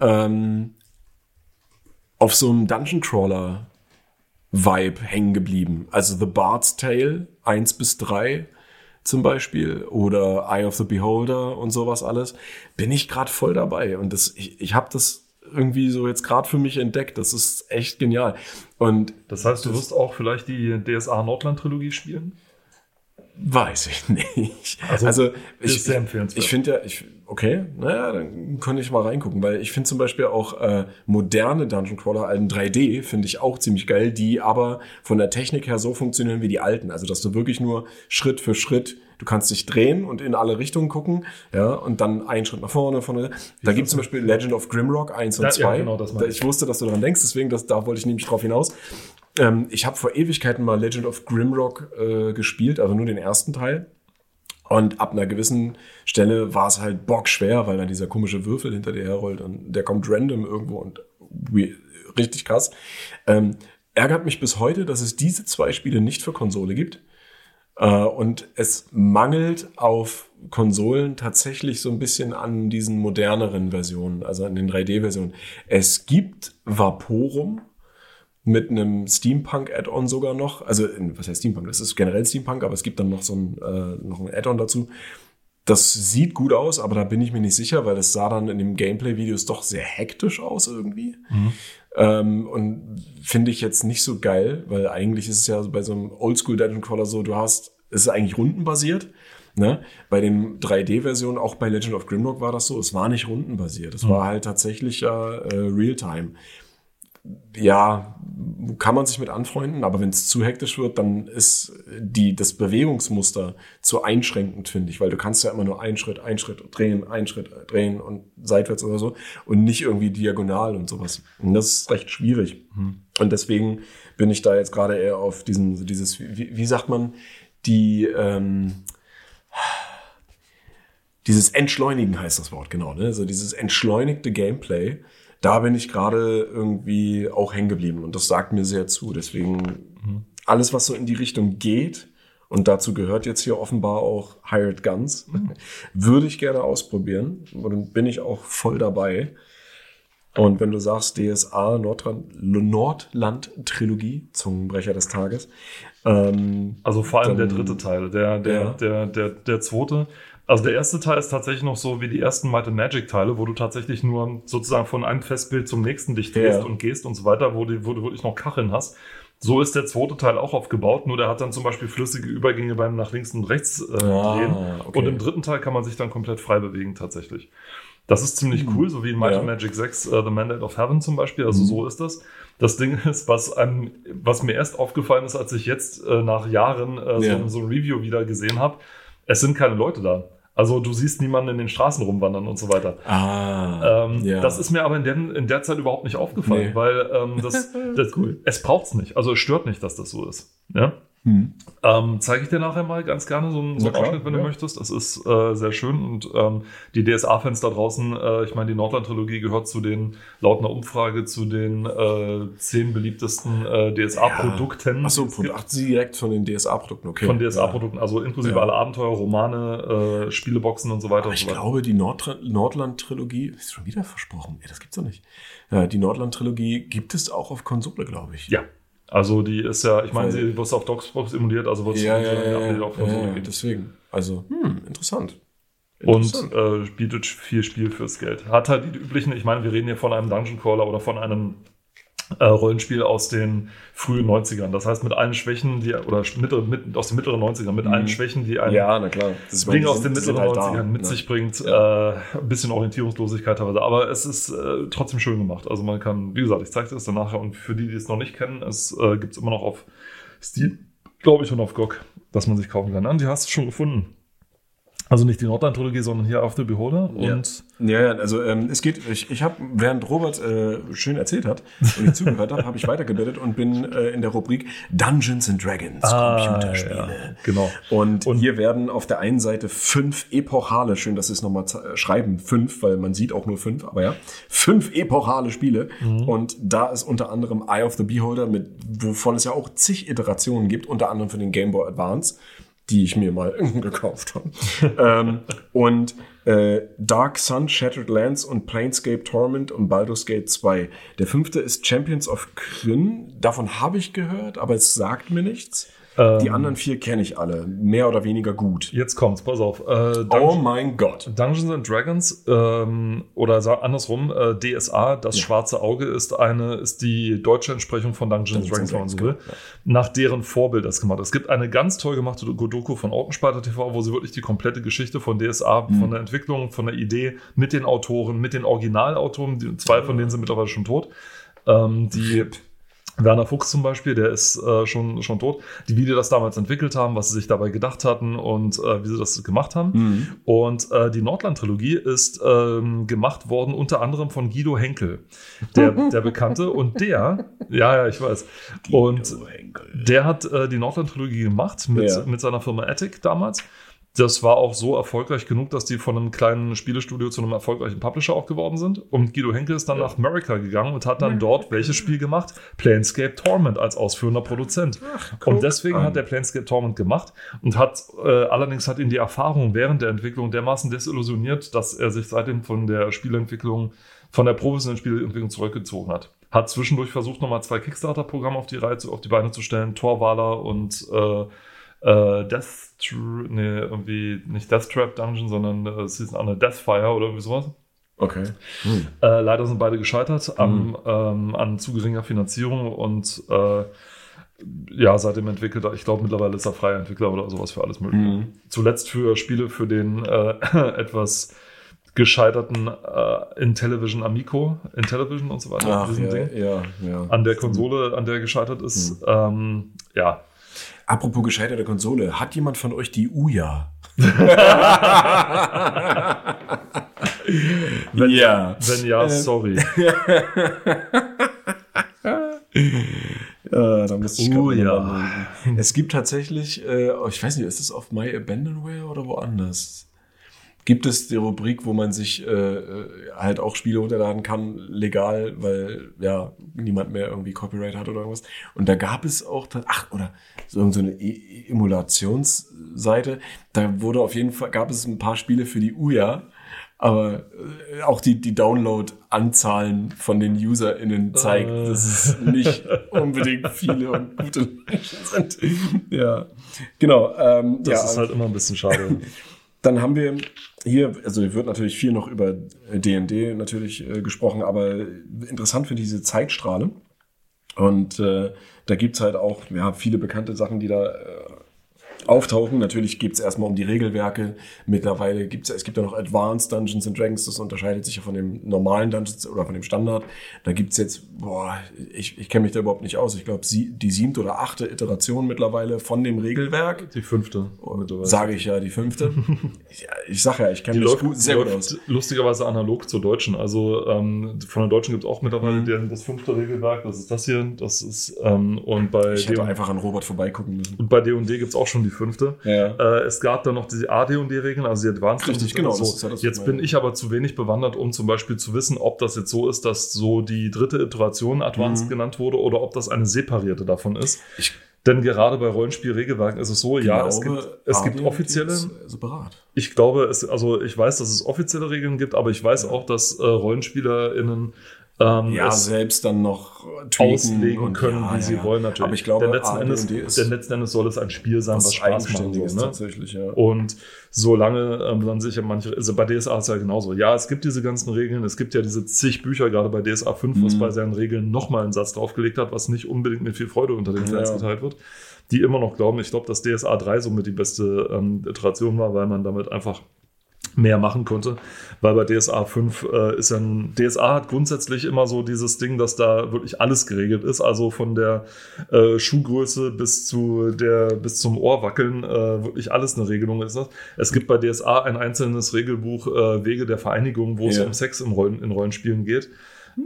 ähm, auf so einem Dungeon Crawler Vibe hängen geblieben. Also The Bard's Tale 1 bis 3 zum Beispiel oder Eye of the Beholder und sowas alles, bin ich gerade voll dabei. Und das, ich, ich habe das irgendwie so jetzt gerade für mich entdeckt. Das ist echt genial. Und Das heißt, du wirst auch vielleicht die DSA Nordland-Trilogie spielen? weiß ich nicht. Also, Also, ich, empfehlenswert. Ich finde ja, ich, okay, naja, dann könnte ich mal reingucken, weil ich finde zum Beispiel auch äh, moderne Dungeon Crawler in 3D finde ich auch ziemlich geil, die aber von der Technik her so funktionieren wie die alten. Also, dass du wirklich nur Schritt für Schritt, du kannst dich drehen und in alle Richtungen gucken, ja, und dann einen Schritt nach vorne, vorne. Da gibt es zum Beispiel Legend of Grimrock 1 und Da- ja, 2. genau, das Da- ich wusste, dass du daran denkst, deswegen, das, da wollte ich nämlich drauf hinaus. Ähm, ich habe vor Ewigkeiten mal Legend of Grimrock äh, gespielt, also nur den ersten Teil. Und ab einer gewissen Stelle war es halt bockschwer, weil dann dieser komische Würfel hinter dir herrollt und der kommt random irgendwo und richtig krass. Ähm, ärgert mich bis heute, dass es diese zwei Spiele nicht für Konsole gibt. Äh, und es mangelt auf Konsolen tatsächlich so ein bisschen an diesen moderneren Versionen, also an den 3D-Versionen. Es gibt Vaporum mit einem Steampunk-Add-on sogar noch. Also, was heißt Steampunk? Das ist generell Steampunk, aber es gibt dann noch so ein, äh, noch ein Add-on dazu. Das sieht gut aus, aber da bin ich mir nicht sicher, weil es sah dann in den Gameplay-Videos doch sehr hektisch aus irgendwie. Ähm, und finde ich jetzt nicht so geil, weil eigentlich ist es ja bei so einem Oldschool Dungeon Crawler so, du hast, es ist eigentlich rundenbasiert. Ne? Bei den 3D-Versionen, auch bei Legend of Grimrock war das so, es war nicht rundenbasiert. Es war halt tatsächlich ja äh, Realtime. Ja, kann man sich mit anfreunden, aber wenn es zu hektisch wird, dann ist die, das Bewegungsmuster zu einschränkend, finde ich, weil du kannst ja immer nur einen Schritt, einen Schritt drehen, einen Schritt drehen und seitwärts oder so und nicht irgendwie diagonal und sowas. Und das ist recht schwierig. Und deswegen bin ich da jetzt gerade eher auf diesen, dieses, wie, wie sagt man, die, ähm, dieses Entschleunigen heißt das Wort, genau, ne? So dieses entschleunigte Gameplay, da bin ich gerade irgendwie auch hängen geblieben und das sagt mir sehr zu. Deswegen alles, was so in die Richtung geht, und dazu gehört jetzt hier offenbar auch Hired Guns, würde ich gerne ausprobieren. Und dann bin ich auch voll dabei. Und wenn du sagst DSA Nordland, Nordland Trilogie, Zungenbrecher des Tages, ähm, Also vor allem Dann- der dritte Teil, der, der, Ja. der, der, der zweite. Also der erste Teil ist tatsächlich noch so wie die ersten Might and Magic Teile, wo du tatsächlich nur sozusagen von einem Festbild zum nächsten dich drehst Ja. und gehst und so weiter, wo, die, wo du wirklich noch Kacheln hast. So ist der zweite Teil auch aufgebaut, nur der hat dann zum Beispiel flüssige Übergänge beim nach links und rechts äh, Ah, drehen. okay. Und im dritten Teil kann man sich dann komplett frei bewegen tatsächlich. Das ist ziemlich cool, so wie in Might Ja. and Magic 6 äh, The Mandate of Heaven zum Beispiel. Also Mhm. so ist das. Das Ding ist, was, einem, was mir erst aufgefallen ist, als ich jetzt äh, nach Jahren äh, Ja. so, so ein Review wieder gesehen habe, es sind keine Leute da. Also du siehst niemanden in den Straßen rumwandern und so weiter. Ah, Ähm, ja. Das ist mir aber in der, in der Zeit überhaupt nicht aufgefallen, Nee. weil ähm, das, das Cool. es braucht's nicht. Also es stört nicht, dass das so ist. Ja? Hm. Ähm, Zeige ich dir nachher mal ganz gerne so einen, so einen Ausschnitt, wenn ja. du möchtest. Das ist äh, sehr schön und ähm, die DSA-Fans da draußen, äh, ich meine, die Nordland-Trilogie gehört zu den, laut einer Umfrage, zu den äh, zehn beliebtesten äh, DSA-Produkten. Achso, Es gibt ach, sie direkt von den DSA-Produkten, okay. Von DSA-Produkten, also inklusive Ja. alle Abenteuer, Romane, äh, Spieleboxen und so weiter Aber und ich so weiter. glaube, die Nord Nordland-Trilogie ist schon wieder versprochen. Ey, das gibt's doch nicht. Ja, die Nordland-Trilogie gibt es auch auf Konsole, glaube ich. Ja. Also die ist ja, ich meine, sie wird auf Doxbox emuliert, also wird ja, ja, ja, ja, auf Konsole ja, geben. deswegen. Also, hm, interessant. Und äh, bietet viel Spiel fürs Geld. Hat halt die üblichen, ich meine, wir reden hier von einem Dungeon Crawler oder von einem äh, Rollenspiel aus den frühen 90ern. Das heißt, mit allen Schwächen, die, oder mittlere, mit, aus den mittleren 90ern, mit allen Schwächen, die ein ja. Das Ding aus den mittleren halt 90ern da, mit ne? sich bringt. Äh, ein bisschen Orientierungslosigkeit teilweise. Aber es ist äh, trotzdem schön gemacht. Also man kann, wie gesagt, ich zeige es dann nachher. Und für die, die es noch nicht kennen, es äh, gibt es immer noch auf Steam, glaube ich, und auf GOG, dass man sich kaufen kann. Und die hast du schon gefunden. Also nicht die Nordland-Trilogie, sondern hier auf The Beholder. Ja. Und Ja, ja, also ähm, es geht, ich, ich habe, während Robert äh, schön erzählt hat und ich zugehört habe, habe ich weitergebildet und bin äh, in der Rubrik Dungeons and Dragons, Computerspiele. ja, genau. Und, Und- hier werden auf der einen Seite fünf epochale, schön, dass Sie es nochmal äh, schreiben, fünf, weil man sieht auch nur fünf, aber ja, fünf epochale Spiele. Und da ist unter anderem Eye of the Beholder, mit, wovon es ja auch zig Iterationen gibt, unter anderem für den Game Boy Advance, die ich mir mal gekauft habe. ähm, und äh, Dark Sun, Shattered Lands und Planescape Torment und Baldur's Gate 2. Der fünfte ist Champions of Kryn. Davon habe ich gehört, aber es sagt mir nichts. Die anderen vier kenne ich alle, mehr oder weniger gut. Jetzt kommt's, pass auf. Äh, Oh mein Gott. Dungeons and Dragons ähm, oder andersrum äh, DSA, das schwarze Auge ist eine ist die deutsche Entsprechung von Dungeons and Dragons, wenn man so will, nach deren Vorbild das gemacht. Es gibt eine ganz toll gemachte Doku von Augenspalter TV, wo sie wirklich die komplette Geschichte von DSA, von der Entwicklung, von der Idee mit den Autoren, mit den Originalautoren, die, zwei von denen sind mittlerweile schon tot, ähm, die Werner Fuchs zum Beispiel, der ist äh, schon, schon tot, die, wie die das damals entwickelt haben, was sie sich dabei gedacht hatten und äh, wie sie das gemacht haben. Mhm. Und äh, die Nordland-Trilogie ist ähm, gemacht worden unter anderem von Guido Henkel, der, der Bekannte. Und der, ja, ja, ich weiß. Und der hat äh, die Nordland-Trilogie gemacht mit, Ja. mit seiner Firma Attic damals. Das war auch so erfolgreich genug, dass die von einem kleinen Spielestudio zu einem erfolgreichen Publisher auch geworden sind. Und Guido Henkel ist dann nach Amerika gegangen und hat dann dort welches Spiel gemacht? Planescape Torment als ausführender Produzent. und deswegen hat der Planescape Torment gemacht und hat äh, allerdings hat ihn die Erfahrung während der Entwicklung dermaßen desillusioniert, dass er sich seitdem von der Spieleentwicklung, von der professionellen Spieleentwicklung zurückgezogen hat. Hat zwischendurch versucht, nochmal zwei Kickstarter-Programme auf die Reihe auf die Beine zu stellen, Torwaler und äh, äh, Death, Nee, irgendwie nicht Death Trap Dungeon, sondern äh, eine andere Deathfire oder irgendwie sowas. Okay. Äh, leider sind beide gescheitert am, ähm, an zu geringer Finanzierung und äh, ja, seitdem entwickelt er, ich glaube mittlerweile ist er freier Entwickler oder sowas für alles mögliche. Mhm. Zuletzt für Spiele für den äh, etwas gescheiterten äh, Intellivision Amico, Intellivision und so weiter, Ach, ja, ja, ja. An der Konsole, an der gescheitert ist. Ähm, ja, Apropos gescheiterte Konsole, hat jemand von euch die Uja? Wenn, ja. wenn ja, Äh, sorry. Ja, da müsste ich Oh, ja. Es gibt tatsächlich, äh, ich weiß nicht, ist es auf My Abandonware oder woanders? Gibt es die Rubrik, wo man sich äh, äh, halt auch Spiele runterladen kann, legal, weil ja niemand mehr irgendwie Copyright hat oder irgendwas. Und da gab es auch, ach, oder so eine E- Emulationsseite, da wurde auf jeden Fall, gab es ein paar Spiele für die Uja, aber äh, auch die, die Download-Anzahlen von den UserInnen zeigt, Äh. dass es nicht unbedingt viele und gute Menschen sind. Ja, genau. Ähm, Das ja, ist halt immer ein bisschen schade. dann haben wir hier, also wird natürlich viel noch über D&D natürlich äh, gesprochen, aber interessant finde ich diese Zeitstrahle. Und äh, da gibt's halt auch ja, viele bekannte Sachen, die da äh, auftauchen. Natürlich geht's erstmal um die Regelwerke. Mittlerweile gibt's es gibt ja noch Advanced Dungeons and Dragons, das unterscheidet sich ja von dem normalen Dungeons oder von dem Standard. Da gibt's jetzt, boah, ich, ich kenne mich da überhaupt nicht aus. Ich glaube, sie, die siebte oder achte Iteration mittlerweile von dem Regelwerk. Die fünfte. Sage ich ja, die fünfte. ja, ich sage ja, ich kenne Die mich läuft, gut, sehr gut aus. lustigerweise analog zur deutschen. Also ähm, von der deutschen gibt es auch mittlerweile Mhm. das fünfte Regelwerk. Das ist das hier. Das ist ähm, und bei Ich hätte einfach an Robert vorbeigucken müssen. und bei D&D gibt es auch schon die fünfte. Ja. Äh, es gab dann noch diese AD&D-Regeln, also die Advanced. Richtig, genau, So. ja Jetzt bin ich aber zu wenig bewandert, um zum Beispiel zu wissen, ob das jetzt so ist, dass so die dritte Iteration Advanced Mhm. genannt wurde oder ob das eine separierte davon ist. Ich Denn gerade bei Rollenspielregelwerken ist es so, ja, es gibt, es gibt offizielle, ist separat. ich glaube, es, also ich weiß, dass es offizielle Regeln gibt, aber ich weiß auch, dass äh, RollenspielerInnen ähm, Ja, selbst dann noch auslegen können, ja, wie sie ja. wollen natürlich. Aber ich glaube, denn letzten, Endes, denn letzten Endes soll es ein Spiel sein, was, was Spaß macht. So, ne? tatsächlich, ja. Und solange ähm, dann sicher manche, also bei DSA ist es ja genauso. Ja, es gibt diese ganzen Regeln, es gibt ja diese zig Bücher, gerade bei DSA 5, was Mhm. bei seinen Regeln nochmal einen Satz draufgelegt hat, was nicht unbedingt mit viel Freude unter den Fans geteilt wird, die immer noch glauben, ich glaube, dass DSA 3 somit die beste ähm, Iteration war, weil man damit einfach mehr machen konnte, weil bei DSA 5 äh, ist ja ein, DSA hat grundsätzlich immer so dieses Ding, dass da wirklich alles geregelt ist, also von der äh, Schuhgröße bis zu der bis zum Ohrwackeln äh, wirklich alles eine Regelung ist das. Es gibt bei DSA ein einzelnes Regelbuch äh, Wege der Vereinigung, wo es Ja. um Sex im Rollen, in Rollenspielen geht.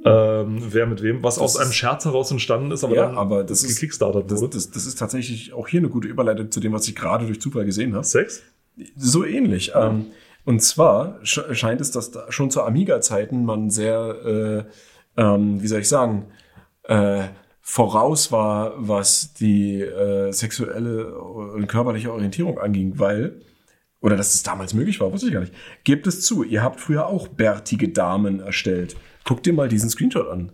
Ähm, wer mit wem, was Das aus einem Scherz heraus entstanden ist, aber Ja, dann aber das ist- gekickstartet Das, wurde. das, das ist tatsächlich auch hier eine gute Überleitung zu dem, was ich gerade durch Zufall gesehen habe. Sex? So ähnlich. Ähm, und zwar sch scheint es, dass da schon zu Amiga-Zeiten man sehr, äh, ähm, wie soll ich sagen, äh, voraus war, was die äh, sexuelle und körperliche Orientierung anging, weil, oder dass es damals möglich war, wusste ich gar nicht. Gebt es zu, ihr habt früher auch bärtige Damen erstellt. Guck dir mal diesen Screenshot an.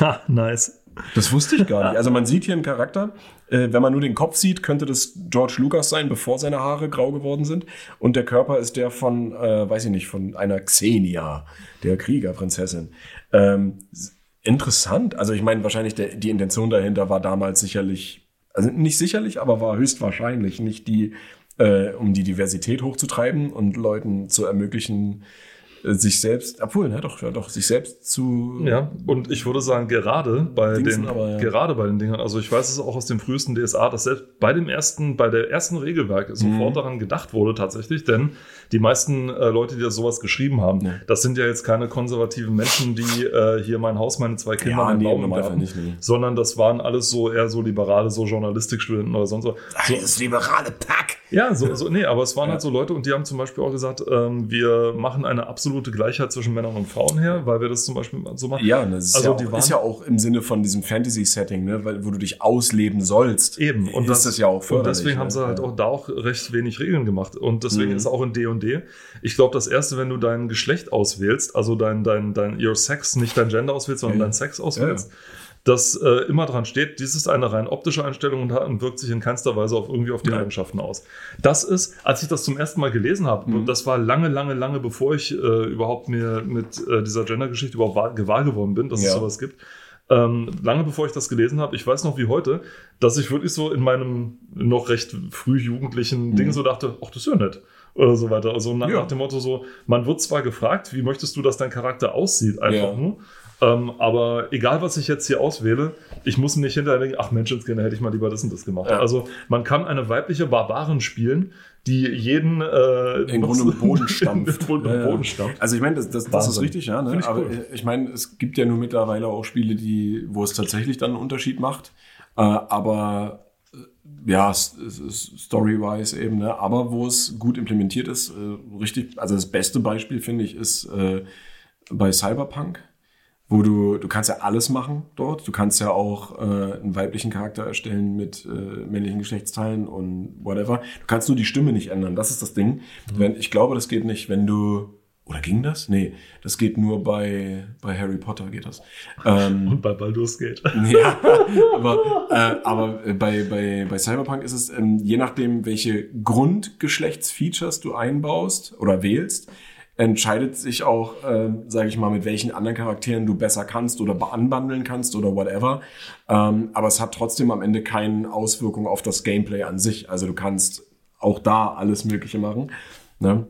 Ha, nice. Das wusste ich gar nicht. Also man sieht hier einen Charakter. Äh, wenn man nur den Kopf sieht, könnte das George Lucas sein, bevor seine Haare grau geworden sind. Und der Körper ist der von, äh, weiß ich nicht, von einer Xenia, der Kriegerprinzessin. Ähm, interessant. Also ich meine, wahrscheinlich der, die Intention dahinter war damals sicherlich, also nicht sicherlich, aber war höchstwahrscheinlich nicht die, äh, um die Diversität hochzutreiben und Leuten zu ermöglichen, sich selbst, obwohl, ne, doch, ja, doch, sich selbst zu Ja, und ich würde sagen, gerade bei Dingsen, den, aber ja. gerade bei den Dingern, also ich weiß es auch aus dem frühesten DSA, dass selbst bei dem ersten, bei der ersten Regelwerk Mhm. sofort daran gedacht wurde tatsächlich, denn die meisten äh, Leute, die das sowas geschrieben haben, Ja. das sind ja jetzt keine konservativen Menschen, die äh, hier mein Haus, meine zwei Kinder, Ja, mein Baum Garten, nicht, nee. sondern das waren alles so eher so liberale, so Journalistikstudenten oder sonst was. So, Das liberale Pack. ja, so, so, nee, aber es waren Ja. halt so Leute und die haben zum Beispiel auch gesagt, ähm, wir machen eine absolute Gleichheit zwischen Männern und Frauen her, weil wir das zum Beispiel so machen. Ja, das ist, Also ja, auch, ist ja auch im Sinne von diesem Fantasy-Setting, ne, weil, wo du dich ausleben sollst. Eben. Und ist das, ja auch Und deswegen haben ne? sie halt Ja. auch da auch recht wenig Regeln gemacht. Und deswegen Mhm. ist auch in D&D, ich glaube, das erste, wenn du dein Geschlecht auswählst, also dein, dein, dein, your sex, nicht dein Gender auswählst, sondern Ja. dein Sex auswählst, dass äh, immer dran steht, dies ist eine rein optische Einstellung und, und wirkt sich in keinster Weise auf irgendwie auf die Ja. Eigenschaften aus. Das ist, als ich das zum ersten Mal gelesen habe, Mhm. und das war lange, lange, lange bevor ich äh, überhaupt mir mit äh, dieser Gender-Geschichte überhaupt wahr, gewahr geworden bin, dass es Ja. sowas gibt. Ähm, lange bevor ich das gelesen habe, ich weiß noch wie heute, dass ich wirklich so in meinem noch recht früh jugendlichen Ding so dachte, ach, das ist ja nett. Oder so weiter. Also nach, Mhm. Ja. dem Motto so, man wird zwar gefragt, wie möchtest du, dass dein Charakter aussieht, einfach Ja. nur. Ähm, aber egal, was ich jetzt hier auswähle, ich muss nicht hinterher denken, ach Menschenskinder, hätte ich mal lieber das und das gemacht. Ja. Also man kann eine weibliche Barbarin spielen, die jeden äh, Im Grunde im Boden stampft. Im Ja. Boden stampft. Also ich meine, das, das, das ist richtig, ja. Ne? Ich Aber cool. äh, ich meine, es gibt ja nur mittlerweile auch Spiele, die, wo es tatsächlich dann einen Unterschied macht. Äh, aber äh, ja, s- es ist story-wise eben, ne? aber wo es gut implementiert ist, äh, richtig, also das beste Beispiel finde ich ist äh, bei Cyberpunk, wo du, du kannst ja alles machen dort. Du kannst ja auch äh, einen weiblichen Charakter erstellen mit äh, männlichen Geschlechtsteilen und whatever. Du kannst nur die Stimme nicht ändern. Das ist das Ding. Wenn, ich glaube, das geht nicht, wenn du. Oder ging das? Nee, das geht nur bei, bei Harry Potter geht das. Ähm, Und bei Baldur's Gate. ja, aber, äh, aber bei, bei, bei Cyberpunk ist es, ähm, je nachdem, welche Grundgeschlechtsfeatures du einbaust oder wählst, entscheidet sich auch, ähm, sage ich mal, mit welchen anderen Charakteren du besser kannst oder anbandeln kannst oder whatever. Ähm, aber es hat trotzdem am Ende keine Auswirkung auf das Gameplay an sich. Also du kannst auch da alles Mögliche machen. Ne?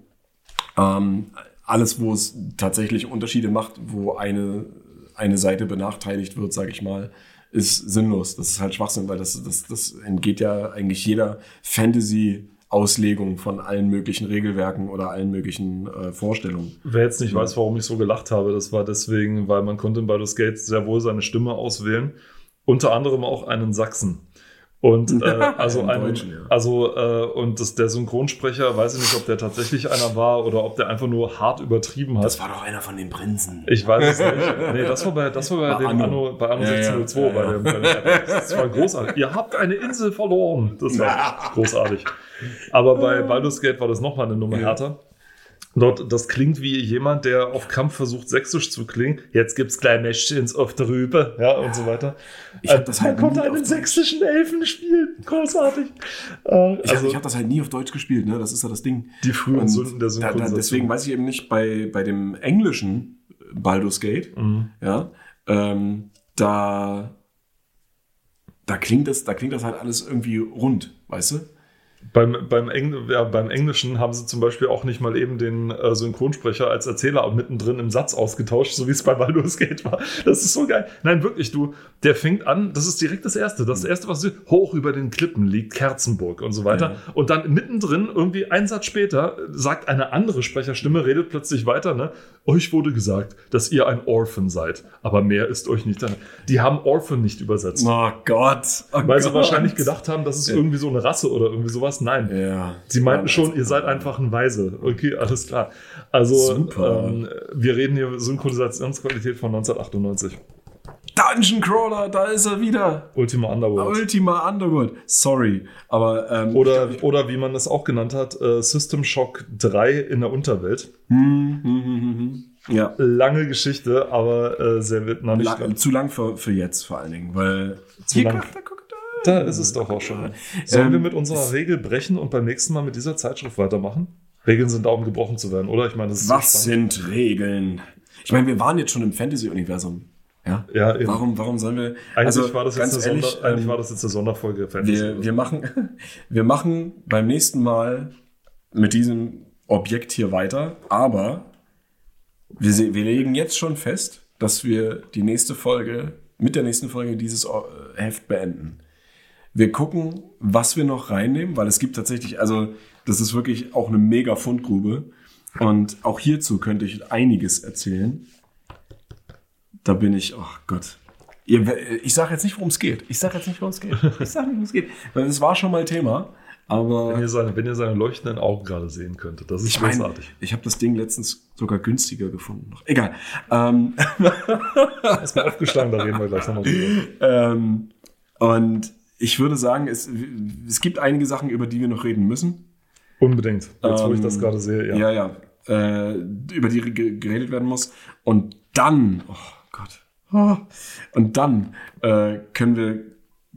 Ähm, alles, wo es tatsächlich Unterschiede macht, wo eine, eine Seite benachteiligt wird, sage ich mal, ist sinnlos. Das ist halt Schwachsinn, weil das, das, das entgeht ja eigentlich jeder Fantasy- Auslegung von allen möglichen Regelwerken oder allen möglichen äh, Vorstellungen. Wer jetzt nicht weiß, warum ich so gelacht habe, das war deswegen, weil man konnte in Baldur's Gate sehr wohl seine Stimme auswählen. Unter anderem auch einen Sachsen. Und äh, also einen, Deutschen, ja. also äh, und das, der Synchronsprecher, weiß ich nicht, ob der tatsächlich einer war oder ob der einfach nur hart übertrieben hat. Das war doch einer von den Prinzen. Ich weiß es nicht. Nee, das war bei, das war bei, Bei dem Anno. Bei Anno Ja, ja. 1602, Ja, bei dem, bei dem das war großartig. Ihr habt eine Insel verloren. Das war großartig. Aber bei Baldur's Gate war das nochmal eine Nummer härter. Dort, das klingt wie jemand, der auf Kampf versucht, sächsisch zu klingen. Jetzt gibt's gleich Mäschchens auf der Rübe, ja, und so weiter. Ich hab das er halt konnte nie auf einen Deutsch. sächsischen Elfen spielen. Großartig. Äh, Ich, also, ich habe das halt nie auf Deutsch gespielt, ne? Das ist ja das Ding. die frühen Und Sünden der Synchronisation. deswegen weiß ich eben nicht, bei, bei dem englischen Baldur's Gate, Mhm. ja, ähm, da, da klingt das, da klingt das halt alles irgendwie rund, weißt du? Beim, beim, Engl ja, beim Englischen haben sie zum Beispiel auch nicht mal eben den äh, Synchronsprecher als Erzähler mittendrin im Satz ausgetauscht, so wie es bei Baldur's Gate war. Das ist so geil. Nein, wirklich, du, der fängt an, das ist direkt das Erste. Das Erste, was du, hoch über den Klippen liegt Kerzenburg und so weiter. Ja. Und dann mittendrin, irgendwie einen Satz später, sagt eine andere Sprecherstimme, redet plötzlich weiter, ne? Euch wurde gesagt, dass ihr ein Orphan seid, aber mehr ist euch nicht. da- Die haben Orphan nicht übersetzt. Oh Gott. Oh Weil sie Gott. wahrscheinlich gedacht haben, das ist irgendwie so eine Rasse oder irgendwie sowas. Nein. Ja. Sie meinten schon, ihr seid einfach ein Weise. Okay, alles klar. Also, ähm, wir reden hier Synchronisationsqualität von 1998. Dungeon Crawler, da ist er wieder. Ultima Underworld. Ultima Underworld. Sorry, aber ähm, Oder, oder wie man es auch genannt hat, äh, System Shock 3 in der Unterwelt. hm, hm, hm, hm, hm. ja. Lange Geschichte, aber äh, sehr vietnamesisch. La zu lang für, für jetzt vor allen Dingen, weil Zu lang. Da, ist es doch auch schon. Sollen Ähm, wir mit unserer Regel brechen und beim nächsten Mal mit dieser Zeitschrift weitermachen? Regeln sind da, um gebrochen zu werden, oder? Ich meine, das ist so Was spannend. sind Regeln? Ich meine, wir waren jetzt schon im Fantasy-Universum. Ja. Ja, eben. Warum, warum sollen wir? Eigentlich, also, war das jetzt eine ehrlich, Sonder, eigentlich ähm, war das jetzt eine Sonderfolge Fantasy. wir, wir machen, wir machen beim nächsten Mal mit diesem Objekt hier weiter, aber wir, wir legen jetzt schon fest, dass wir die nächste Folge, mit der nächsten Folge dieses äh, Heft beenden. Wir gucken, was wir noch reinnehmen, weil es gibt tatsächlich, also das ist wirklich auch eine mega Fundgrube. Und auch hierzu könnte ich einiges erzählen. Da bin ich, oh Gott. Ich sage jetzt nicht, worum es geht. Ich sage jetzt nicht, worum es geht. Ich sage nicht, worum es geht. Weil es war schon mal Thema. Aber Wenn ihr, seine, wenn ihr seine leuchtenden Augen gerade sehen könntet, das ist ich großartig. ich habe das Ding letztens sogar günstiger gefunden. Egal. Ähm, Erstmal aufgeschlagen, da reden wir gleich nochmal drüber. ähm, und ich würde sagen, es, es gibt einige Sachen, über die wir noch reden müssen. Unbedingt. Jetzt, wo ich Ähm, das gerade sehe, ja. Ja, ja. Äh, über die ge- geredet werden muss. Und dann, oh Gott. Oh, und dann äh, können wir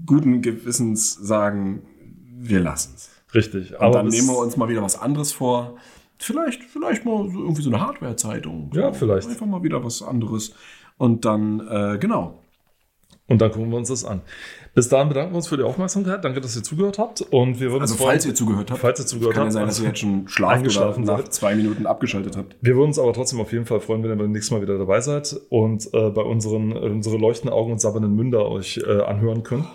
guten Gewissens sagen, wir lassen es. Richtig. Und Aber dann bis- nehmen wir uns mal wieder was anderes vor. Vielleicht, vielleicht mal so irgendwie so eine Hardware-Zeitung. Ja, vielleicht. Einfach mal wieder was anderes. Und dann, äh, genau. Und dann gucken wir uns das an. Bis dahin bedanken wir uns für die Aufmerksamkeit. Danke, dass ihr zugehört habt. Und wir würden Also uns freuen- falls ihr zugehört habt, falls ihr zugehört kann ja habt, sein, dass ihr jetzt schon schlaft oder eingeschlafen nach seid. zwei Minuten abgeschaltet habt. Wir würden uns aber trotzdem auf jeden Fall freuen, wenn ihr beim nächsten Mal wieder dabei seid und äh, bei unseren unsere leuchtenden Augen und sabbernden Münder euch äh, anhören könnt.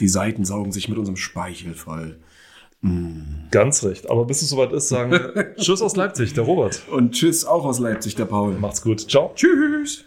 Die Seiten saugen sich mit unserem Speichel voll. Ganz recht. Aber bis es soweit ist, sagen wir Tschüss aus Leipzig, der Robert. Und tschüss auch aus Leipzig, der Paul. Macht's gut. Ciao. Tschüss.